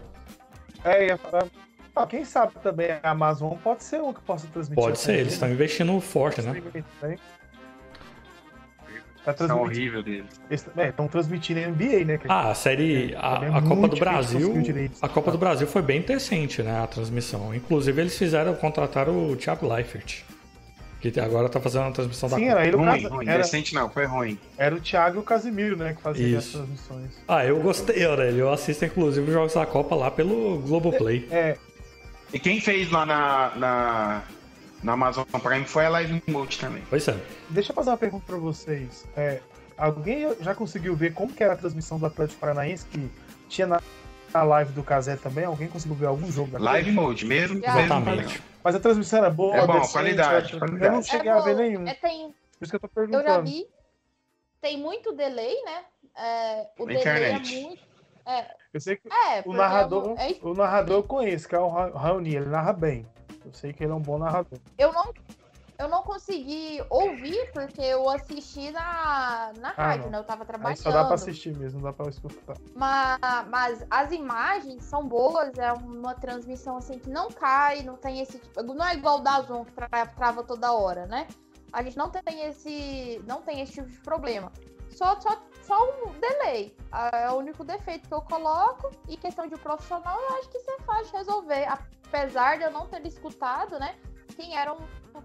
É, ia falar- ah, quem sabe também a Amazon pode ser um que possa transmitir. Pode ser, eles estão investindo forte, né? né? Tá Tá transmitindo. horrível deles. Estão transmitindo NBA, né? Ah, a série. É, A, é a Copa do Brasil. A Copa do Brasil foi bem decente, né? A transmissão. Inclusive, eles fizeram, contrataram o Thiago Leifert. Que agora tá fazendo a transmissão da Sim, Copa. era ele o Ruim, Casa- ruim. era, Decente não, foi ruim. era o Thiago e o Casimiro, né? Que faziam as transmissões. Ah, eu gostei, Aurélio. Eu assisto, inclusive, os jogos da Copa lá pelo Globoplay. É, E quem fez lá na, na, na Amazon Prime foi a Live Mode também. Pois é. deixa eu fazer uma pergunta pra vocês. É, alguém já conseguiu ver como que era a transmissão do Atlético Paranaense que tinha na a live do Casé também? Alguém conseguiu ver algum jogo da Live mode, mesmo. Exatamente. Mas a transmissão era boa, É bom, decente, qualidade, eu- qualidade. Eu não cheguei a ver nenhum. é, tem, Por isso que eu tô eu já perguntando. vi. Tem muito delay, né? É, o Na delay internet. é muito. É, Eu sei que é o narrador, é- é o narrador eu conheço, que é o Ra- Raoni, ele narra bem. Eu sei que ele é um bom narrador. eu não eu não consegui ouvir porque eu assisti na, na Ah, rádio, não. né? Eu tava Aí trabalhando. só dá pra assistir mesmo, não dá pra escutar. Mas, mas as imagens são boas, é uma transmissão assim que não cai, não tem esse tipo. Não é igual o da Zoom que tra- trava toda hora, né? A gente não tem esse. não tem esse tipo de problema. Só, só, só um delay. Ah, É o único defeito que eu coloco. E questão de profissional, eu acho que é fácil de resolver. Apesar de eu não ter escutado, né? Quem eram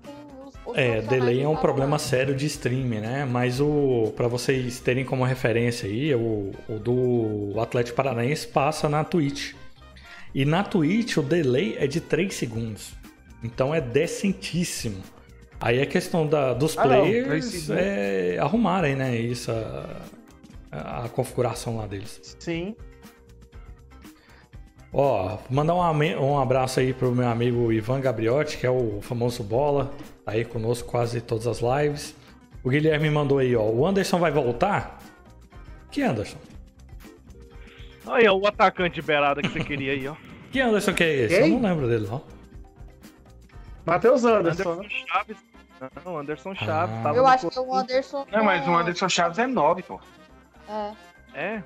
quem os, os É, delay é um problema sério de streaming, né? Mas o para vocês terem como referência aí, o, o do Atlético Paranaense passa na Twitch. E na Twitch o delay é de 3 segundos. Então é decentíssimo. Aí a questão da, dos Ah, não, players segundos. é arrumarem, né? Isso, a, a configuração lá deles. Sim. Ó, mandar um, um abraço aí pro meu amigo Ivan Gabriotti, que é o famoso Bola, tá aí conosco quase todas as lives. O Guilherme mandou aí, ó, o Anderson vai voltar? Que Anderson? Aí, ó, o atacante de beirada que você queria aí, ó. Que Anderson que é esse? Quem? Eu não lembro dele, não. Matheus Anderson, Anderson né? Chaves. Não, Anderson Chaves. Ah. tava Eu acho que Corinthians. o Anderson. Não, mas o Anderson Chaves é 9, pô. É. É,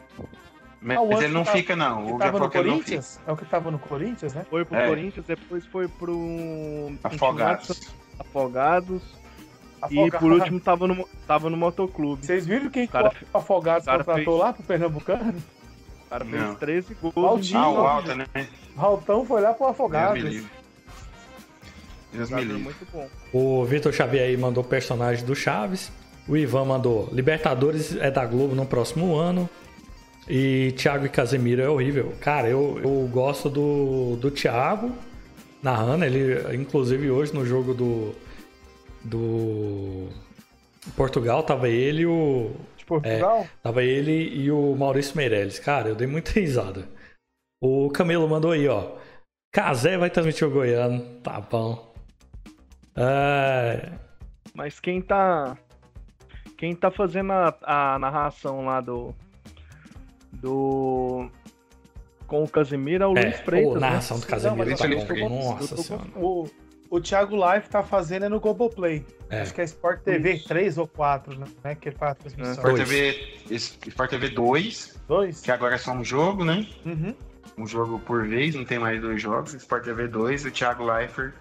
Mas Ah, o ele não tá- fica, não. Que O já tava no que ele não fica. Corinthians? É o que tava no Corinthians, né? foi pro É. Corinthians, depois foi pro. Afogados. Afogados. E Afogado. por último tava no, tava no motoclube. Vocês viram quem O cara que o Afogados cara contratou fez- lá pro Pernambucano? O cara fez Não. 13 gols. Valtinho. em Ah, o Alta, né? Raultão foi lá pro Deus Afogados. me livre. Deus me Jogador livre. muito bom. O Vitor Xavier aí mandou personagem do Chaves. O Ivan mandou Libertadores é da Globo no próximo ano. E Thiago e Casemiro é horrível. Cara, eu, eu gosto do, do Thiago narrando. Ele, inclusive, hoje no jogo do. Do. Portugal, tava ele e o. De Portugal? Tava ele e o Maurício Meirelles. Cara, eu dei muita risada. O Camelo mandou aí, ó. Casé vai transmitir o Goiano. Tá bom. É, Mas quem tá. Quem tá fazendo a, a narração lá do. Do. Com o Casemiro é o é, Luiz Freitas. o né? narração do Casemiro mas tá eu bom. Nossa senhora. o, o Thiago Live tá fazendo é no Globoplay. É. Acho que é Sport TV 3 ou 4, né? Que ele faz a transmissão. Sport Dois. TV, Sport TV 2, Dois? que agora é só um jogo, né? Uhum. Um jogo por vez, não tem mais dois jogos. Sport TV 2, o Thiago Leifert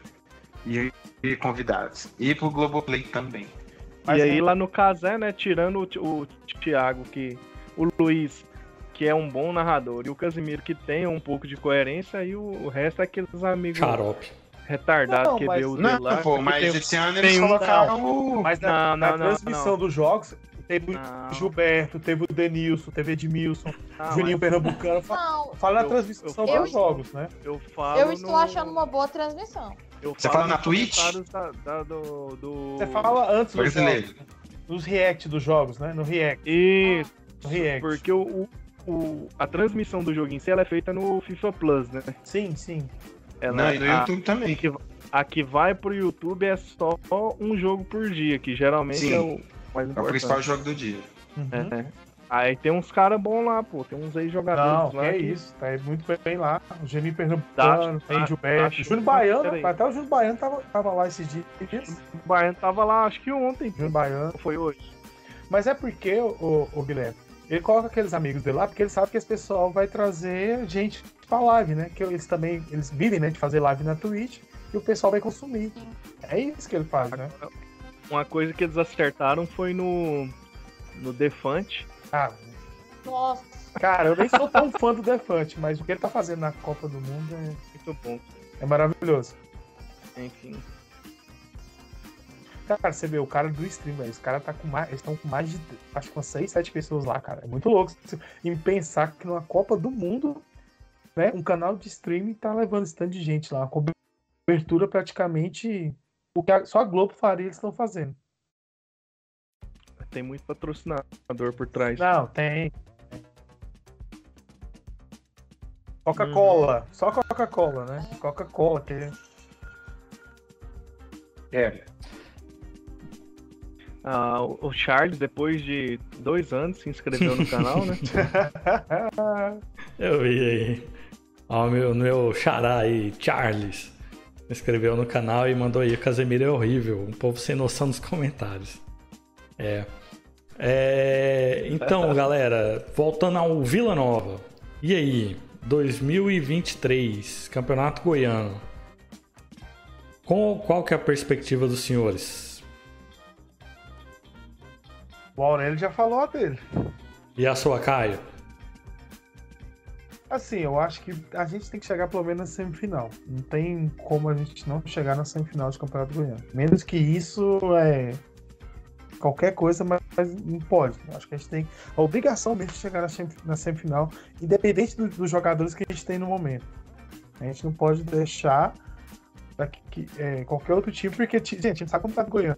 e, e convidados. E pro Globoplay também. Mas e aí é- lá no Casé, né, tirando o, o Thiago, que. O Luiz, que é um bom narrador, e o Casimiro, que tem um pouco de coerência, e o, o resto é aqueles amigos Xarope. retardados Não, que mas- deu o Não, lá. pô, mas tem- esse ano tem eles um- colocaram. Mas na, Não, na não, não, transmissão não. dos jogos, teve Não. o Gilberto, teve o Denilson, teve o Edmilson, Ah, Juninho mas Pernambucano. Fa- Não, Fala na transmissão eu- dos jogos, né? eu falo. eu estou no- achando uma boa transmissão. eu Você fala na Twitch? Da, da- do, do... Você fala antes dos jogos, nos react dos jogos, né? No react. Isso, No react. porque o, o, a transmissão do jogo em si ela é feita no FIFA Plus, né? Sim, sim. Ela, Não, e no a- YouTube também. A que, a que vai pro YouTube é só um jogo por dia, que geralmente Sim. é o mais É o importante. principal jogo do dia. Uhum. É, é. Aí tem uns caras bons lá, pô. Tem uns ex-jogadores que lá. é isso. Tá muito bem lá. O Pernambucano, Tá, tem tá, Gilberto. tá, Júnior Baiano, até o Júnior Baiano tava, tava lá esses dias. O Baiano tava lá, acho que ontem. Júnior Baiano. Foi hoje. Mas é porque, o, o Guilherme, ele coloca aqueles amigos dele lá porque ele sabe que esse pessoal vai trazer gente pra live, né? Que eles também, eles vivem, né, de fazer live na Twitch e o pessoal vai consumir. É isso que ele faz, né? Uma coisa que eles acertaram foi no. No Defante. Ah, Nossa, cara, eu nem sou tão fã do Defante, mas o que ele tá fazendo na Copa do Mundo é, Muito bom. é maravilhoso. Enfim. Cara, você vê o cara do stream, velho. Os caras tá com mais. Eles estão com mais de. Acho que umas 6, 7 pessoas lá, cara. É muito louco. Em pensar que numa Copa do Mundo, né? Um canal de streaming tá levando esse tanto de gente lá. Uma cobertura praticamente. O que a- só a Globo faria, eles estão fazendo. Tem muito patrocinador por trás. Não, tem. Coca-Cola. Só Coca-Cola, né? Coca-Cola. Que... É. Ah, o Charles, depois de dois anos, se inscreveu no canal, né? Eu vi aí. Ó, meu, meu xará aí, Charles. Se inscreveu no canal e mandou aí, Casemiro é horrível. Um povo sem noção nos comentários. É. É, Então, galera, voltando ao Vila Nova. E aí, 2023, Campeonato Goiano. Qual, qual que é a perspectiva dos senhores? O Aurélio já falou a dele. E a sua, Caio? Assim, eu acho que a gente tem que chegar pelo menos na semifinal. Não tem como a gente não chegar na semifinal de Campeonato Goiano. Menos que isso é qualquer coisa, mas não pode. Acho que a gente tem a obrigação mesmo de chegar na sem- na semifinal, independente do- dos jogadores que a gente tem no momento. A gente não pode deixar que, que, é, qualquer outro time, porque, gente, a gente sabe como tá o Goiano.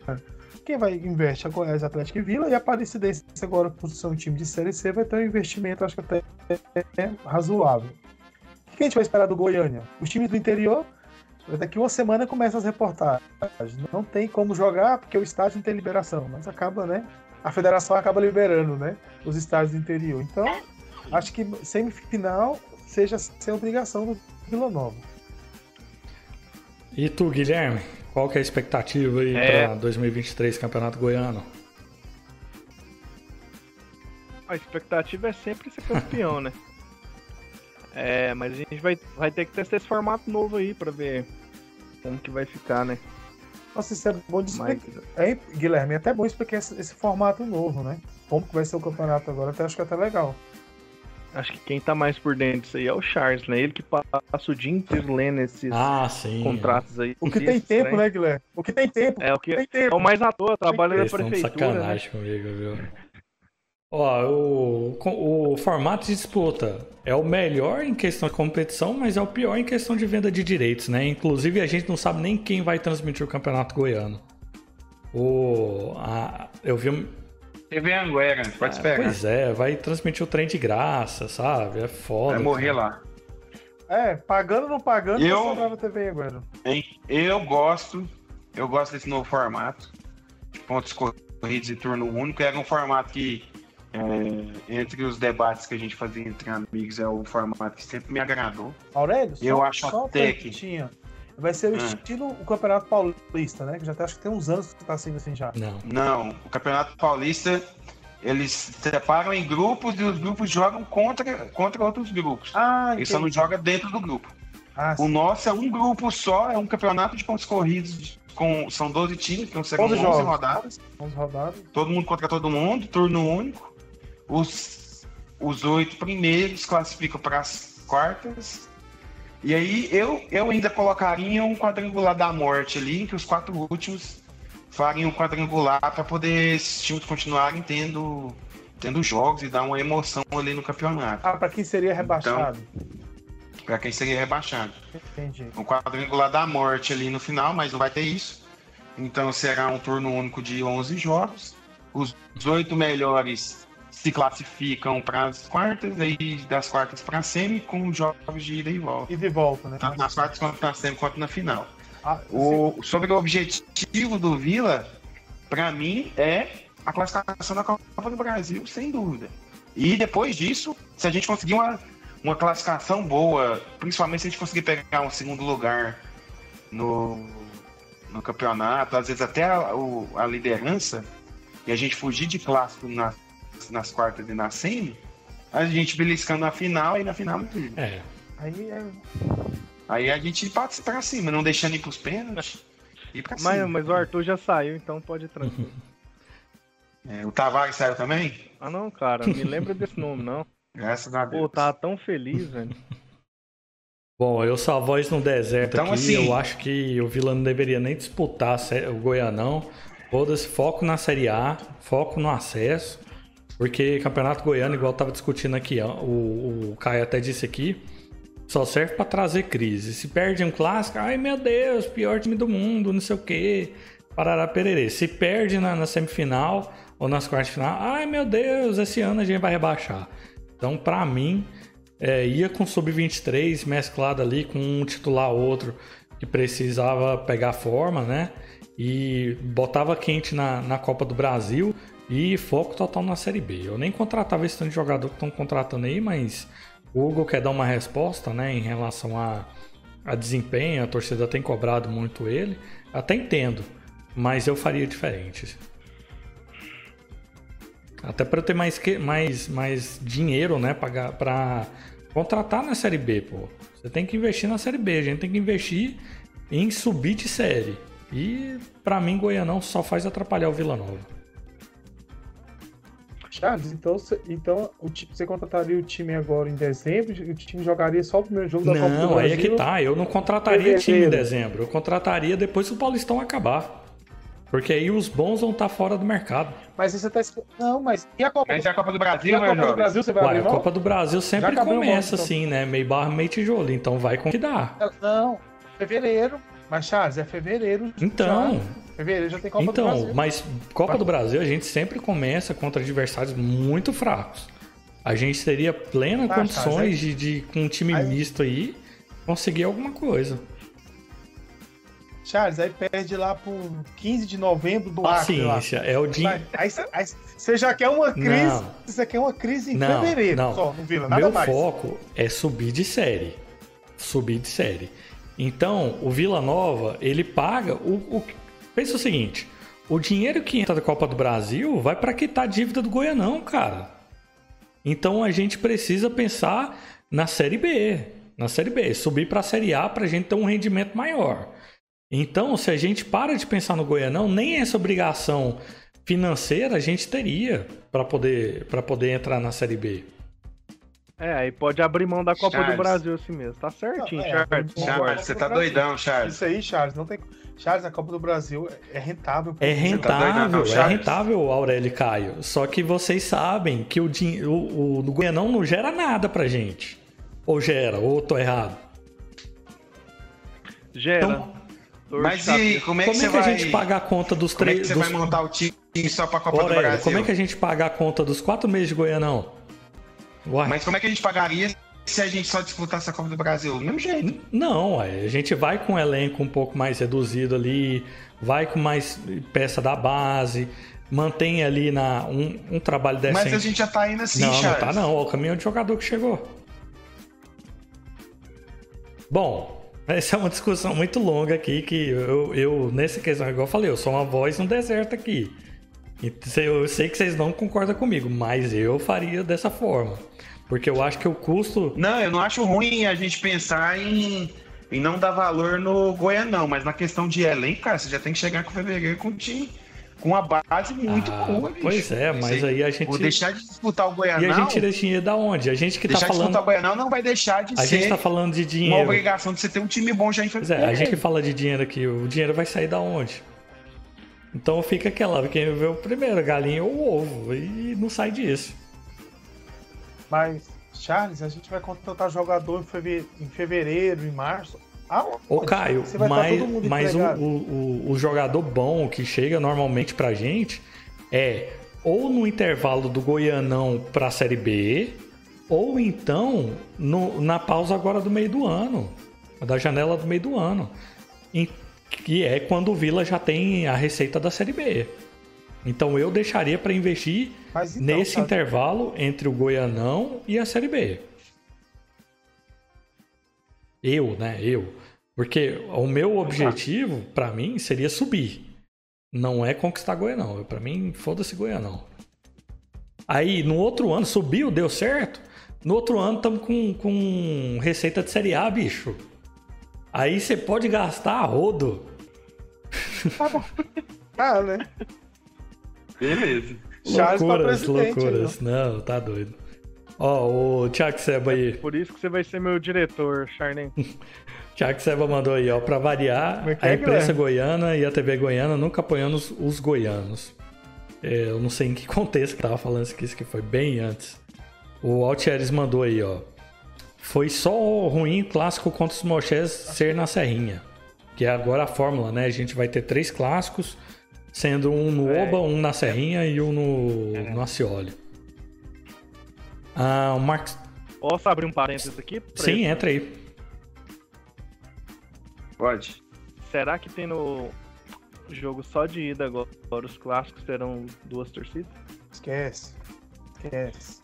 Quem vai investe é Goiás, Atlético e Vila, e a Aparecidense agora, por ser um time de Série C, vai ter um investimento, acho que até é razoável. O que a gente vai esperar do Goiânia? Os times do interior, daqui uma semana começam as reportagens. Não tem como jogar porque o estádio não tem liberação, mas acaba, né? A federação acaba liberando, né? Os estádios do interior. Então, acho que semifinal seja sem obrigação do Vila Nova. E tu, Guilherme? Qual que é a expectativa aí É. para 2023 Campeonato Goiano? A expectativa é sempre ser campeão, né? É, mas a gente vai, vai ter que testar esse formato novo aí pra ver como que vai ficar, né? Nossa, isso é bom de Mas, explicar. É, Guilherme, é até bom explicar esse, esse formato novo, né? Como que vai ser o campeonato agora, até acho que é até legal. Acho que quem tá mais por dentro disso aí é o Charles, né? Ele que passa o dia inteiro lendo esses Ah, sim. contratos aí. O que tem tempo, trem. né, Guilherme? O que tem tempo, É o que tem é tempo. o mais à toa, trabalha na prefeitura. Né? sacanagem comigo, viu? Ó, o, o formato de disputa é o melhor em questão de competição, mas é o pior em questão de venda de direitos, né? Inclusive, a gente não sabe nem quem vai transmitir o Campeonato Goiano. O, a- eu vi TV Anguera, pode esperar. Pois é, vai transmitir o trem de graça, sabe? É foda. Vai morrer cara. lá. É, pagando ou não pagando, Eu- sobrava TV. Hein? Eu gosto, eu gosto desse novo formato. de Pontos corridos e turno único. Era um formato que, é, entre os debates que a gente fazia entre amigos, é o formato que sempre me agradou. Aurélio, Eu só, acho só até que- perguntinha. Vai ser o estilo o Campeonato Paulista, né? Que já até, acho que tem uns anos que tá sendo assim já. Não. Não, o Campeonato Paulista, eles separam em grupos e os grupos jogam contra, contra outros grupos. Ah, Eles só não jogam dentro do grupo. Ah, O sim. nosso é um grupo só, é um campeonato de pontos corridos. Com, são 12 times, que serão 11 Todos jogos. rodadas. Vamos rodar. todo mundo contra todo mundo, turno único. Os, os oito primeiros classificam para as quartas. E aí eu, eu ainda colocaria um quadrangular da morte ali, em que os quatro últimos fariam um quadrangular para poder esses times continuarem tendo, tendo jogos e dar uma emoção ali no campeonato, Ah, pra quem seria rebaixado. para quem seria rebaixado. Entendi. um quadrangular da morte ali no final, mas não vai ter isso. Então será um turno único de 11 jogos. Os oito melhores se classificam para as quartas, aí das quartas para a semi, com jogos de ida e volta. E de volta, né? Tanto nas quartas quanto na semi, quanto na final. Ah, O, sobre o objetivo do Vila, para mim, é a classificação da Copa do Brasil, sem dúvida. E depois disso, se a gente conseguir uma, uma classificação boa, principalmente se a gente conseguir pegar um segundo lugar no, no campeonato, às vezes até a, o- a liderança, e a gente fugir de clássico nas, nas quartas e na semi, a gente beliscando na final e na final. É. Aí é. Aí a gente passa pra cima, não deixando ir pros pênaltis. E pra Mas, cima. mas o Arthur já saiu, então pode ir tranquilo. É, o Tavares saiu também? Ah não, cara, me lembra desse nome, não. Graças a Deus. Pô, tava tão feliz, velho. Bom, eu sou a voz no deserto Então, aqui. assim- Eu acho que o Vila não deveria nem disputar a o Goianão. Foda-se, foco na Série A, foco no acesso. Porque Campeonato Goiano, igual eu tava discutindo aqui, ó, o, o Caio até disse aqui, só serve pra trazer crise. Se perde um clássico, ai meu Deus, pior time do mundo, não sei o quê. Parará pererê. Se perde na, na semifinal ou nas quartas de final, ai meu Deus, esse ano a gente vai rebaixar. Então, pra mim, é, ia com sub-23 mesclado ali com um titular outro que precisava pegar forma, né? E botava quente na, na Copa do Brasil e foco total na Série B. Eu nem contratava esse tanto de jogador que estão contratando aí, mas o Hugo quer dar uma resposta, né, em relação a, a desempenho, a torcida tem cobrado muito ele. Até entendo, mas eu faria diferente. Até para ter mais, mais, mais dinheiro, né, para contratar na Série B, pô. Você tem que investir na Série B, a gente tem que investir em subir de série. E para mim, Goianão só faz atrapalhar o Vila Nova. Charles, então, então o, você contrataria o time agora em dezembro e o time jogaria só o primeiro jogo da não, Copa do Brasil? Não, aí é que tá. Eu não contrataria time em dezembro. Eu contrataria depois que o Paulistão acabar. Porque aí os bons vão estar fora do mercado. Mas você tá Não, mas e a Copa, mas do... a Copa do Brasil, a Copa do Brasil você vai Uai, A Copa do Brasil sempre começa então. assim, né? Meio barro, meio tijolo. Então vai com que dá. Não, fevereiro. Mas, Charles, é fevereiro. Então. Já. Fevereiro já tem Copa então, do Brasil. mas Copa do Brasil a gente sempre começa contra adversários muito fracos. A gente teria plenas ah, condições Charles, de, de, com um time aí... misto aí, conseguir alguma coisa. Charles, aí perde lá por 15 de novembro do Paciência, Acre, é o dia. Aí, aí, você já quer uma crise. Não. Você quer uma crise em não, fevereiro não. só, não Vila, nada Meu mais. foco é subir de série. Subir de série. Então, o Vila Nova, ele paga o, o Pensa o seguinte: o dinheiro que entra da Copa do Brasil vai para quitar a dívida do Goianão, cara. Então a gente precisa pensar na Série B. Na Série B, subir para a Série A para a gente ter um rendimento maior. Então, se a gente para de pensar no Goianão, nem essa obrigação financeira a gente teria para poder, poder entrar na Série B. É, aí pode abrir mão da Copa Charles. do Brasil assim mesmo. Tá certinho, não, é, Charles. Charles, você tá doidão, Charles. Isso aí, Charles, não tem. Charles, a Copa do Brasil é rentável. É tá rentável, tá é rentável, Aurélio e Caio. Só que vocês sabem que o, o, o, o Goianão não gera nada pra gente. Ou gera, ou tô errado. Gera. Então, mas e como é que, como é que a gente paga a conta dos três. Como é que você dos... vai montar o time só pra Copa Aurélio, do Brasil? Como é que a gente paga a conta dos quatro meses de Goianão? Uai. Mas como é que a gente pagaria se a gente só disputasse a Copa do Brasil? Do mesmo jeito. Não, a gente vai com um elenco um pouco mais reduzido ali, vai com mais peça da base, mantém ali na, um, um trabalho decente. Mas a gente já tá indo assim, Não, Charles. não tá não. Olha o caminhão de jogador que chegou. Bom, essa é uma discussão muito longa aqui, que eu, eu nessa questão, igual eu falei, eu sou uma voz no deserto aqui. Eu sei que vocês não concordam comigo, mas eu faria dessa forma. Porque eu acho que o custo. Não, eu não acho ruim a gente pensar em, em não dar valor no Goianão, mas na questão de elenco, cara, você já tem que chegar com o fevereiro com o time. Com uma base muito ah, boa, bicho. Pois é, mas aí a gente. Vou deixar de disputar o Goianão. E a gente tira dinheiro da onde? A gente que tá falando. disputar o Goianão não vai deixar de a ser. A gente tá falando de dinheiro. Uma obrigação de você ter um time bom já em. Pois é, a gente que fala de dinheiro aqui, o dinheiro vai sair da onde? Então fica aquela, quem vê o primeiro, a galinha ou o ovo, e não sai disso. Mas, Charles, a gente vai contratar jogador em fevereiro, em março. Aonde? Ô Caio, mas, mas o, o, o, jogador bom que chega normalmente pra gente é ou no intervalo do Goianão pra Série B, ou então no, na pausa agora do meio do ano, da janela do meio do ano que é quando o Vila já tem a receita da Série B. Então eu deixaria para investir então, nesse tá... intervalo entre o Goianão e a Série B. Eu, né? Eu. Porque o meu objetivo, para mim, seria subir. Não é conquistar Goianão. Para mim, foda-se Goianão. Aí, no outro ano, subiu, deu certo. No outro ano, estamos com, com receita de Série A, bicho. Aí você pode gastar a rodo. Tá bom. Ah, né? Beleza. Charles loucuras, loucuras. Não. não, tá doido. Ó, o Thiago Seba aí. É por isso que você vai ser meu diretor, Charnem. Thiago Seba mandou aí, ó, pra variar, a imprensa goiana e a TV goiana nunca apoiando os, os goianos. É, eu não sei em que contexto que tava falando isso aqui, isso que foi bem antes. O Altieres mandou aí, ó. Foi só ruim clássico contra os Mochés ser na Serrinha. Que é agora a fórmula, né? A gente vai ter três clássicos, sendo um no é. Oba, um na Serrinha e um no, é. no Acioli. Ah, o Marcos. Posso abrir um parênteses aqui? pra Sim, esse- entra aí. Pode. Será que tem no jogo só de ida agora os clássicos terão duas torcidas? Esquece. Esquece.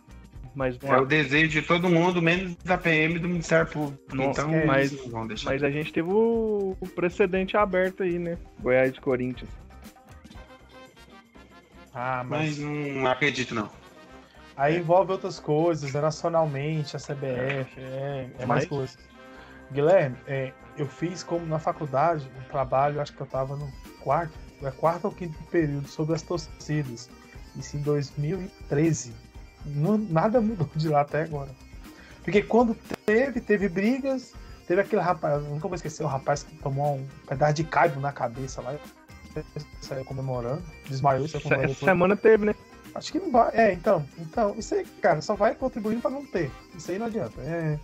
Mas, É o desejo de todo mundo, menos da PM do Ministério Público. Nossa, então, mas- mas a gente teve o, o precedente aberto aí, né? Goiás de Corinthians. Ah, mas, Mas não acredito, não. aí envolve outras coisas, é nacionalmente, a CBF, é, é mais coisas. Guilherme, é, eu fiz como na faculdade um trabalho, acho que eu tava no quarto, é quarto ou quinto período, sobre as torcidas. Isso em 2013. Não- nada mudou de lá até agora. Porque quando teve, teve brigas, teve aquele rapaz, nunca vou esquecer, o rapaz que tomou um pedaço de caibo na cabeça lá, saiu comemorando, desmaiou, saiu comemorando. essa semana teve, né? Acho que não vai. É, então, então, isso aí, cara, só vai contribuindo para não ter. Isso aí não adianta. É,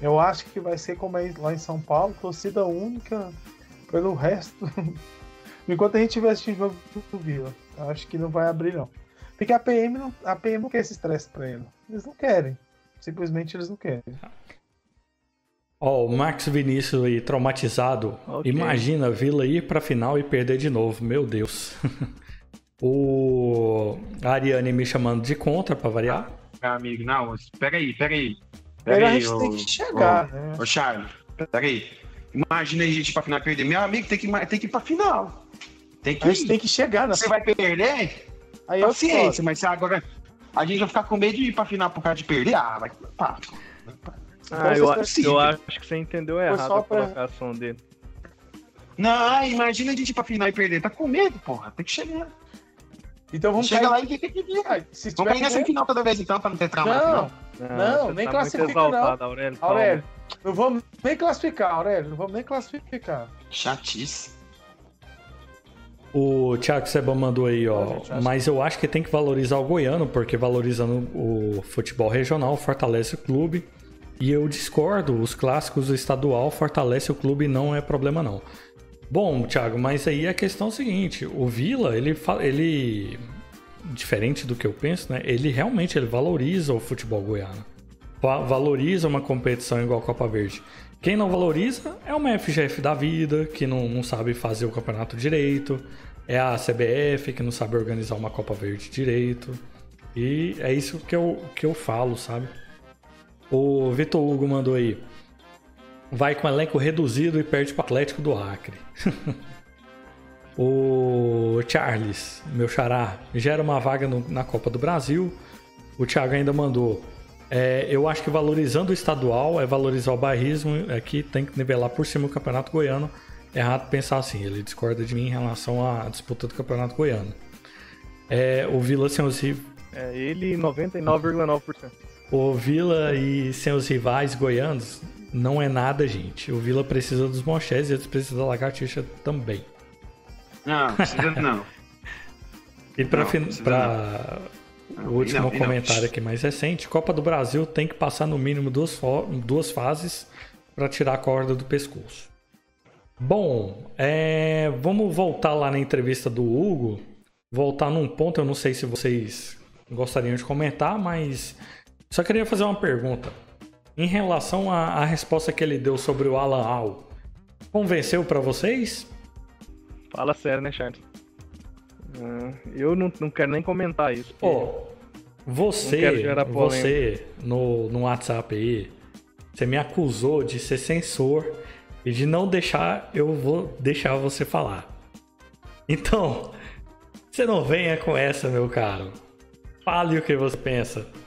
eu acho que vai ser como é lá em São Paulo, torcida única pelo resto. Enquanto a gente estiver assistindo jogo do Vila. Acho que não vai abrir, não. Porque a PM não, a PM não quer esse estresse pra ele. Eles não querem. Simplesmente eles não querem. Ó, o Max Vinícius aí, traumatizado. Ok. Imagina a Vila ir pra final e perder de novo. Meu Deus. o a Ariane me chamando de contra pra variar. Meu amigo, não, peraí, peraí. Pera, a Peraí, gente ô, tem que chegar, né? ô, ô, Charles, peraí. Imagina a gente ir pra final e perder. Meu amigo, tem que, ir- tem que ir pra final. Tem que A gente ir. tem que chegar na Você vai perder? Aí eu Paciência, mas se agora a gente vai ficar com medo de ir pra final por causa de perder. Ah, vai. Pá. Ah, Então, eu, vocês- eu acho que você entendeu errado só a pra- colocação dele. Não, imagina a gente ir pra final e perder. Tá com medo, porra. Tem que chegar. Então vamos Chega cair- lá e tem que vir. Ah, Se Vamos cair nessa final toda vez então, pra não ter trauma. Não, Não. Não, nem tá classifica, exaltado, Aurélio. calma. Aurélio, não vamos nem classificar, Aurélio. Não vamos nem classificar. Chatice. O Thiago Seba mandou aí, ó. Ah, Mas eu acho que tem que valorizar o goiano, porque valorizando o futebol regional fortalece o clube. E eu discordo, os clássicos estadual fortalece o clube não é problema não. Bom, Thiago, mas aí a questão é o seguinte, o Vila, ele ele diferente do que eu penso, né? Ele realmente ele valoriza o futebol goiano. Va- Valoriza uma competição igual a Copa Verde. Quem não valoriza é uma FGF da vida, que não, não sabe fazer o campeonato direito. É a CBF, que não sabe organizar uma Copa Verde direito. E é isso que eu, que eu falo, sabe? O Vitor Hugo mandou aí. Vai com elenco reduzido e perde para o Atlético do Acre. o Charles, meu xará, gera uma vaga no- na Copa do Brasil. O Thiago ainda mandou. É, eu acho que valorizando o estadual é valorizar o bairrismo. Aqui tem que nivelar por cima o campeonato goiano. É errado pensar assim. Ele discorda de mim em relação à disputa do campeonato goiano. É, o Vila sem os, ri- É ele 99,9%. O Vila e sem os rivais goianos não é nada, gente. O Vila precisa dos Monchés e eles precisam da Lagartixa também. Não, precisa não. E para o último não, e não. comentário aqui mais recente, Copa do Brasil tem que passar no mínimo duas, fo- duas fases para tirar a corda do pescoço. Bom, é, vamos voltar lá na entrevista do Hugo. Voltar num ponto, eu não sei se vocês gostariam de comentar, mas só queria fazer uma pergunta. Em relação à, à resposta que ele deu sobre o Alan Al, convenceu para vocês? Fala sério, né, Charles? Ah, eu não, não quero nem comentar isso. Pô, Não você, você no, no WhatsApp aí, você me acusou de ser censor e de não deixar, eu vou deixar você falar. Então, você não venha com essa, meu caro. Fale o que você pensa.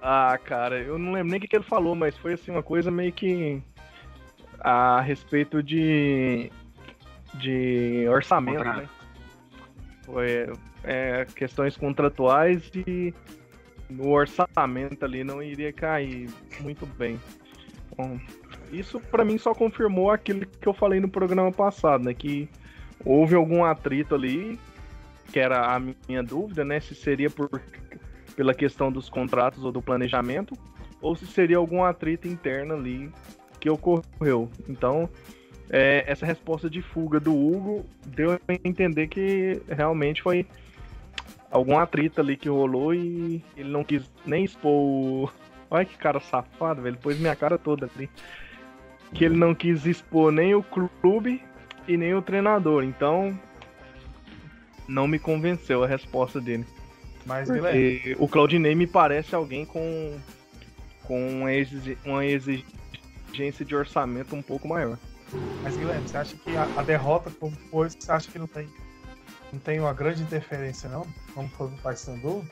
Ah, cara, eu não lembro nem o que, que ele falou, mas foi assim uma coisa meio que a respeito de de orçamento, Contrato. né? Foi é, questões contratuais e no orçamento ali não iria cair muito bem. Bom, isso pra mim só confirmou aquilo que eu falei no programa passado, né? Que houve algum atrito ali, que era a minha dúvida, né? Se seria por pela questão dos contratos ou do planejamento, ou se seria algum atrito interno ali que ocorreu. Então, é, essa resposta de fuga do Hugo deu a entender que realmente foi algum atrito ali que rolou e ele não quis nem expor. Olha que cara safado, velho. Pôs minha cara toda ali. Que ele não quis expor nem o clube e nem o treinador. Então. Não me convenceu a resposta dele. Mas, Guilherme, Porque o Claudinei me parece alguém com. com uma exi- uma exigência de orçamento um pouco maior. mas, Guilherme, você acha que a, a derrota como foi, você acha que não tem, não tem uma grande interferência, não? Como foi no Paysandu?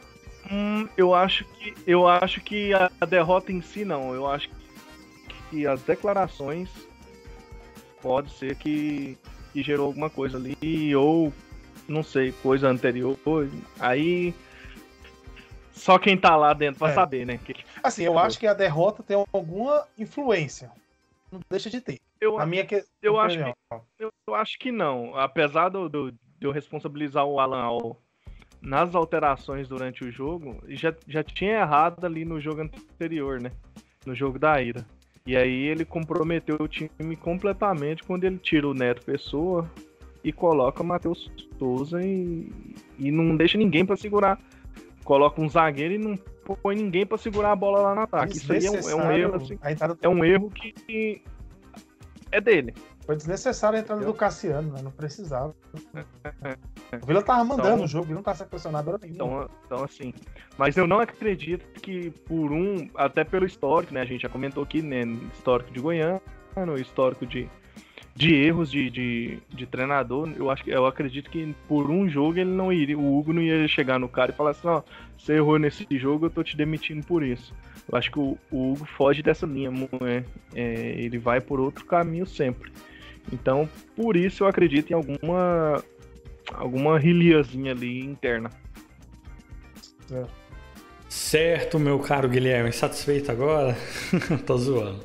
Hum, eu acho que eu acho que a, a derrota em si não. Eu acho que, que as declarações pode ser que, que gerou alguma coisa ali ou não sei coisa anterior. Aí só quem tá lá dentro vai É. saber, né? Que- Assim, eu acho que a derrota tem alguma influência. Não deixa de ter. Eu, A minha que eu acho opinião. eu, eu acho que não. Apesar do, do- de eu responsabilizar o Alan Al nas alterações durante o jogo, já, já tinha errado ali no jogo anterior, né? No jogo da ira. E aí ele comprometeu o time completamente quando ele tira o Neto Pessoa e coloca o Matheus Souza e, e não deixa ninguém pra segurar. Coloca um zagueiro e não põe ninguém pra segurar a bola lá no ataque. Isso aí é um, é um Desnecessário erro, assim, entrada é um erro que é dele. Foi desnecessária a entrada Eu- do Cassiano, né? Não precisava. O Vila tava mandando Então- o jogo, ele não tá se pressionado hora nenhuma. Então, então, assim. Mas eu não acredito que por um, até pelo histórico, né? A gente já comentou aqui, né? Histórico de Goiânia, no histórico de, de erros de, de, de treinador. Eu acho que eu acredito que por um jogo ele não iria. O Hugo não ia chegar no cara e falar assim, ó, você errou nesse jogo, eu tô te demitindo por isso. Eu acho que o, o Hugo foge dessa linha, é, é, ele vai por outro caminho sempre. Então, por isso eu acredito em alguma alguma riliazinha ali interna. Certo, meu caro Guilherme, satisfeito agora? Tô zoando.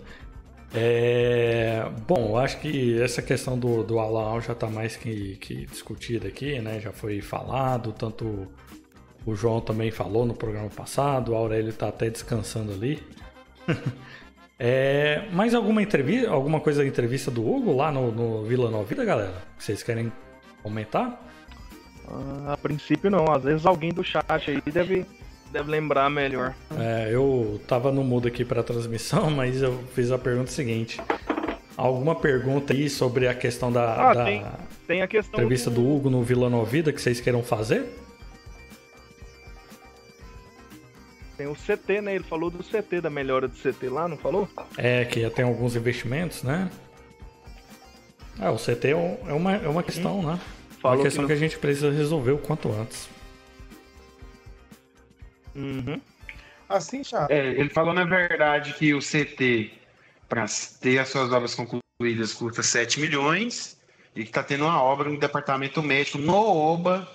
É, Bom, acho que essa questão do, do Alan Al já está mais que, que discutida aqui, né? Já foi falado, tanto o João também falou no programa passado, o Aurélio está até descansando ali. É, mais alguma entrevista, alguma coisa da entrevista do Hugo lá no, no Vila Nova Vida, galera? Vocês querem comentar? Ah, a princípio não, às vezes alguém do chat aí deve, deve lembrar melhor. É, eu tava no mudo aqui para transmissão, mas eu fiz a pergunta seguinte: alguma pergunta aí sobre a questão da, Ah, da tem- Tem a questão entrevista do Hugo no Vila Nova Vida que vocês queiram fazer? Tem o CT, né? Ele falou do CT, da melhora do CT lá, não falou? É, que tem alguns investimentos, né? É, o CT é é uma, é uma questão, né? Falou uma questão que que, não- a gente precisa resolver o quanto antes. Uhum. Assim, já. É, ele falou, na verdade, que o CT, para ter as suas obras concluídas, custa 7 milhões e que está tendo uma obra no departamento médico no OBA,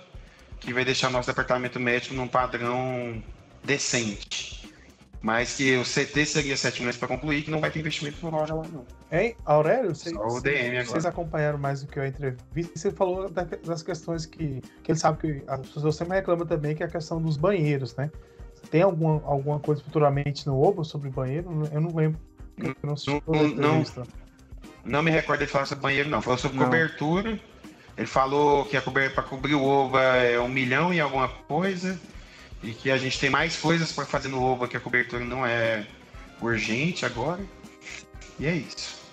que vai deixar nosso departamento médico num padrão decente. Mas que o CT seria 7 milhões para concluir, que não vai ter investimento por hora lá, não. Hein, Aurélio, vocês, Só o DM agora. vocês acompanharam mais do que a entrevista. Você falou da- das questões que, que ele sabe que as pessoas sempre reclamam também, que é a questão dos banheiros, né? Tem alguma, alguma coisa futuramente no Obo sobre banheiro? Eu não lembro. Eu não a Não- não-. Não me recordo de falar sobre banheiro, não. Falou sobre Não. cobertura. Ele falou que para cobrir o OVA é um milhão e alguma coisa. E que a gente tem mais coisas para fazer no OVA, que a cobertura não é urgente agora. E é isso.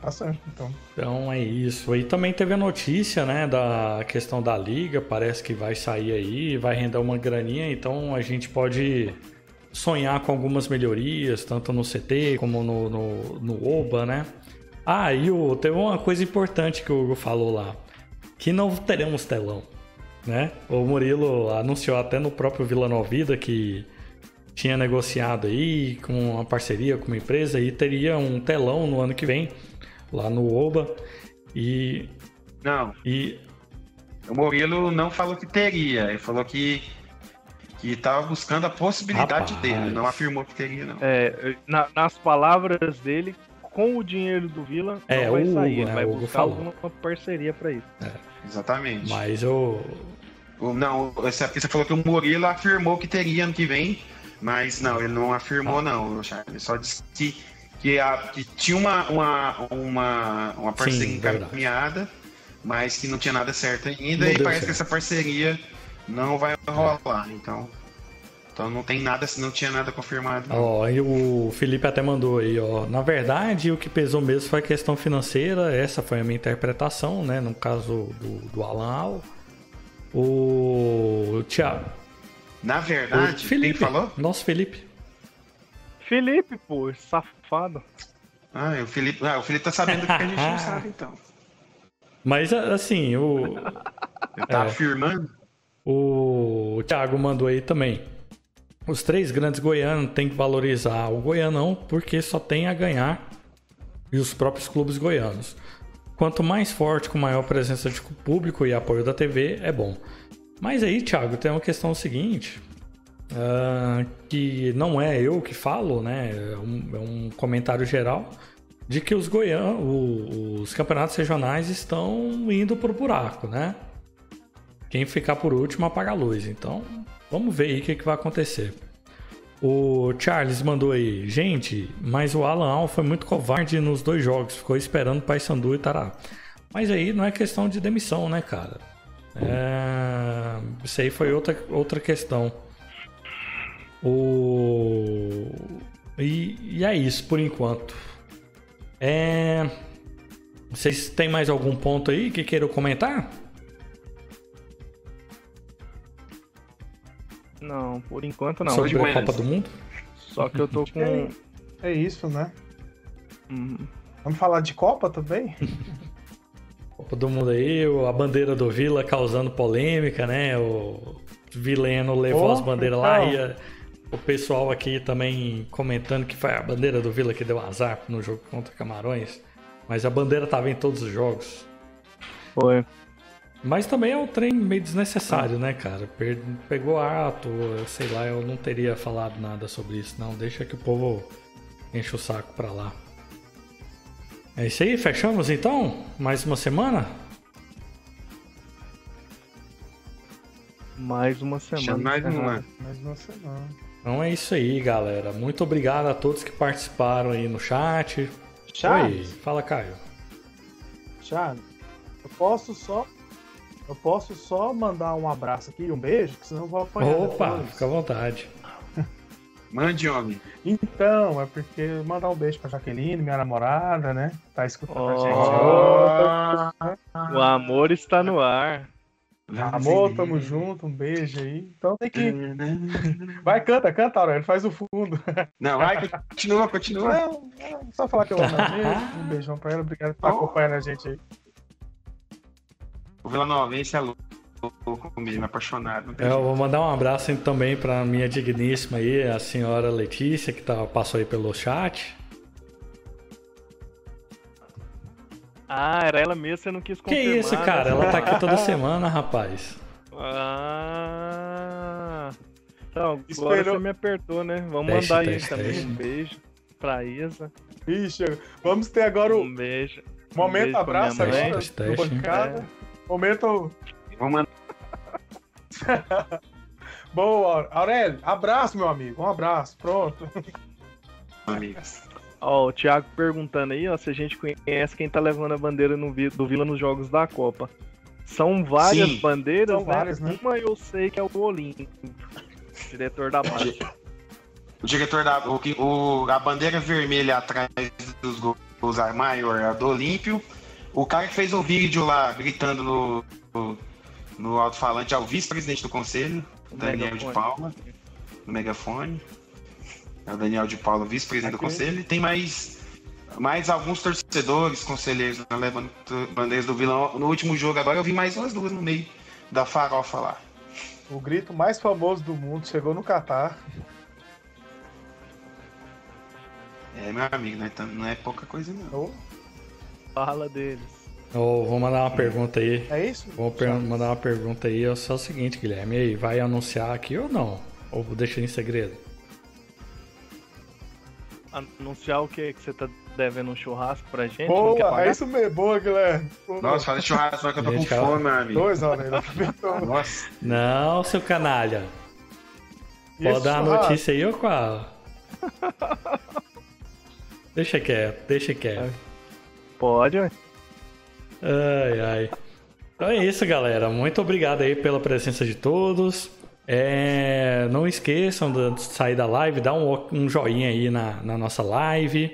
Tá certo, então. Então é isso. E também teve a notícia, né, da questão da liga, parece que vai sair aí, vai render uma graninha, então a gente pode sonhar com algumas melhorias, tanto no CT como no, no, no OBA, né? Ah, e o, teve uma coisa importante que o Hugo falou lá, que não teremos telão, né? O Murilo anunciou até no próprio Vila Nova Vida que tinha negociado aí com uma parceria com uma empresa e teria um telão no ano que vem lá no Oba e, Não, e o Murilo não falou que teria. Ele falou que que estava buscando a possibilidade Rapaz. dele. Não afirmou que teria, não. É, na- nas palavras dele, com o dinheiro do Vila, É, não vai o sair. Né? vai buscar falou. alguma parceria pra isso. Exatamente. mas eu O- Não, você você falou que o Murilo afirmou que teria ano que vem, mas não, ele não afirmou, não, Charles. Ele só disse que, que, a- que tinha uma, uma, uma, uma parceria Sim, verdade. encaminhada, mas que não tinha nada certo ainda Não e parece certo. que essa parceria não vai rolar. Então, então não tem nada, não tinha nada confirmado. não. Ó, e o Felipe até mandou aí, ó. Na verdade, o que pesou mesmo foi a questão financeira. Essa foi a minha interpretação, né? No caso do, do Alan Al. O Thiago. Na O verdade, Felipe. quem falou? Nosso Felipe. Felipe, pô, safado. Ah, o Felipe, ah, o Felipe tá sabendo do que a gente não sabe, então. Mas assim, o, Ele tá É. afirmando. o Thiago mandou aí também. Os três grandes goianos têm que valorizar o goianão porque só tem a ganhar e os próprios clubes goianos. Quanto mais forte, com maior presença de público e apoio da TV, é bom. Mas aí, Thiago, tem uma questão seguinte, ah, que não é eu que falo, né? É um, é um comentário geral de que os goianos, os campeonatos regionais estão indo pro buraco, né? Quem ficar por último apaga a luz. Então, vamos ver aí o que, que vai acontecer. O Charles mandou aí, gente, mas o Alan Al foi muito covarde nos dois jogos, ficou esperando Paysandu e Tará. Mas aí não é questão de demissão, né, cara? É... Isso aí foi outra, outra questão. O... E, e é isso por enquanto. É... Vocês têm mais algum ponto aí que queiram comentar? Não, por enquanto não. sobre a. Copa do Mundo? Só que eu tô com. É isso, né? Hum, Vamos falar de Copa também? Copa do Mundo aí, o- a bandeira do Vila causando polêmica, né? O Vileno levou Oh, as bandeiras lá e a- o pessoal aqui também comentando que foi a bandeira do Vila que deu azar no jogo contra Camarões. Mas a bandeira tava em todos os jogos. foi. Mas também é um trem meio desnecessário, né, cara? Per- Pegou ato, sei lá, eu não teria falado nada sobre isso, não. Deixa que o povo enche o saco pra lá. É isso aí, fechamos então? Mais uma semana? Mais uma semana. Mais uma. Mais uma semana. Então é isso aí, galera. Muito obrigado a todos que participaram aí no chat. Oi, Charles, fala, Caio. Charles, eu posso só. Eu posso só mandar um abraço aqui, um beijo, que senão eu vou apanhar. Opa, depois. fica à vontade. Mande, homem. Então, é porque mandar um beijo pra Jaqueline, minha namorada, né? Tá escutando Oh. a gente. O amor está no ar. Amor, tamo junto, um beijo aí. Então tem que. Vai, canta, canta, Aurélio, faz o fundo. Não, vai, continua, continua. Não, não, só falar que eu amo a gente. Um beijão pra ela, obrigado por estar Oh. acompanhando a gente aí. O Vila Nova, esse é louco mesmo, apaixonado. tem Eu jeito. vou mandar um abraço também pra minha digníssima aí, a senhora Letícia, que tá, passou aí pelo chat. Ah, era ela mesmo, você não quis Que confirmar. isso, né? cara? Ela tá aqui toda semana, rapaz. Ah. Então, agora Esperou. você me apertou, né? Vamos Teste, mandar aí teste, também um beijo pra Isa. Ixi, vamos ter agora o Um beijo. um momento beijo pra abraço agora Teste, teste. bancada. É. Momento. Vamos mandar Boa, Aurélio, abraço, meu amigo. Um abraço, pronto. amigos. Ó, o Thiago perguntando aí, ó, se a gente conhece quem tá levando a bandeira no do Vila nos jogos da Copa. São várias Sim. bandeiras, São né? várias, né? Uma eu sei que é o Olímpico, diretor da base. O diretor da. O, que- o- a bandeira vermelha atrás dos gols a maior, a do Olímpio. O cara que fez o vídeo lá gritando no, no, no alto-falante é o vice-presidente do conselho, O Daniel megafone. de Paula, no megafone. É o Daniel de Paula, vice-presidente do conselho. E tem mais, mais alguns torcedores, conselheiros, né, levando bandeiras do vilão. No último jogo agora eu vi mais umas duas no meio da farofa lá. O grito mais famoso do mundo chegou no Catar. É, meu amigo, né? Então, Não é pouca coisa não. Ô, Fala deles. Vou mandar uma pergunta aí. É isso? Vou mandar uma pergunta aí. É só o seguinte, Guilherme. E aí, vai anunciar aqui ou não? Ou deixa em segredo? Anunciar o quê? Que você tá devendo um churrasco pra gente? Boa, é isso mesmo. Boa, Guilherme. Boa. Nossa, fala de churrasco, que eu tô com Gente, cara. fome, meu amigo. Dois, Aurélio. aproveitou. Nossa. Não, seu canalha. E Pode dar a churrasco? notícia aí ou qual? deixa quieto, deixa quieto. Pode, ué. Ai, ai. Então é isso, galera. Muito obrigado aí pela presença de todos. É, não esqueçam de sair da live, dar um, um joinha aí na, na nossa live.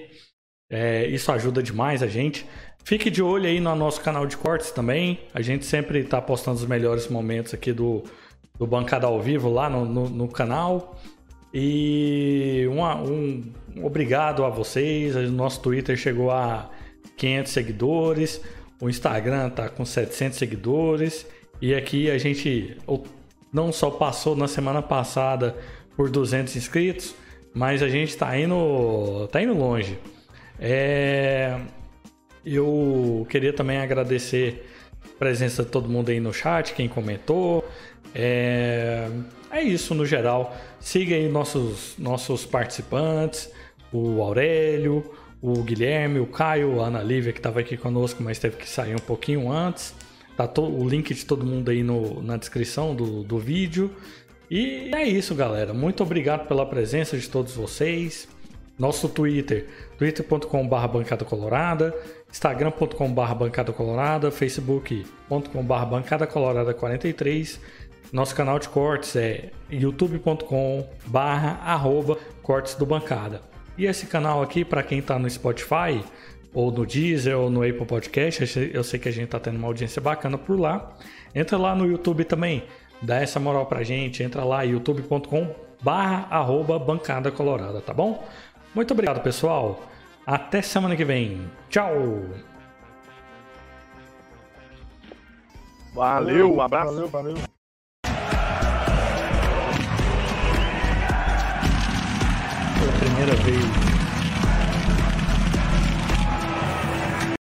É, isso ajuda demais a gente. Fique de olho aí no nosso canal de cortes também. A gente sempre está postando os melhores momentos aqui do, do Bancada ao Vivo lá no, no, no canal. E um, um, obrigado a vocês. O nosso Twitter chegou a 500 seguidores. O Instagram tá com 700 seguidores. E aqui a gente não só passou na semana passada por 200 inscritos, mas a gente tá indo, tá indo longe. É... Eu queria também agradecer a presença de todo mundo aí no chat, quem comentou. É, é isso no geral. Siga aí nossos, nossos participantes, o Aurélio, o Guilherme, o Caio, a Ana Lívia que estava aqui conosco, mas teve que sair um pouquinho antes. Tá o link de todo mundo aí no, na descrição do, do vídeo. E é isso, galera. Muito obrigado pela presença de todos vocês. Nosso Twitter, twitter.com.br bancada colorada, instagram.com.br bancada colorada, facebook.com.br bancada colorada 43. Nosso canal de cortes é youtube.com arroba cortes do bancada. E esse canal aqui, para quem está no Spotify, ou no Deezer, ou no Apple Podcast, eu sei que a gente está tendo uma audiência bacana por lá. Entra lá no YouTube também, dá essa moral pra gente, entra lá youtube.com barra arroba bancada colorada, tá bom? Muito obrigado, pessoal. Até semana que vem. Tchau! Valeu, um abraço. Valeu, valeu. Pela primeira vez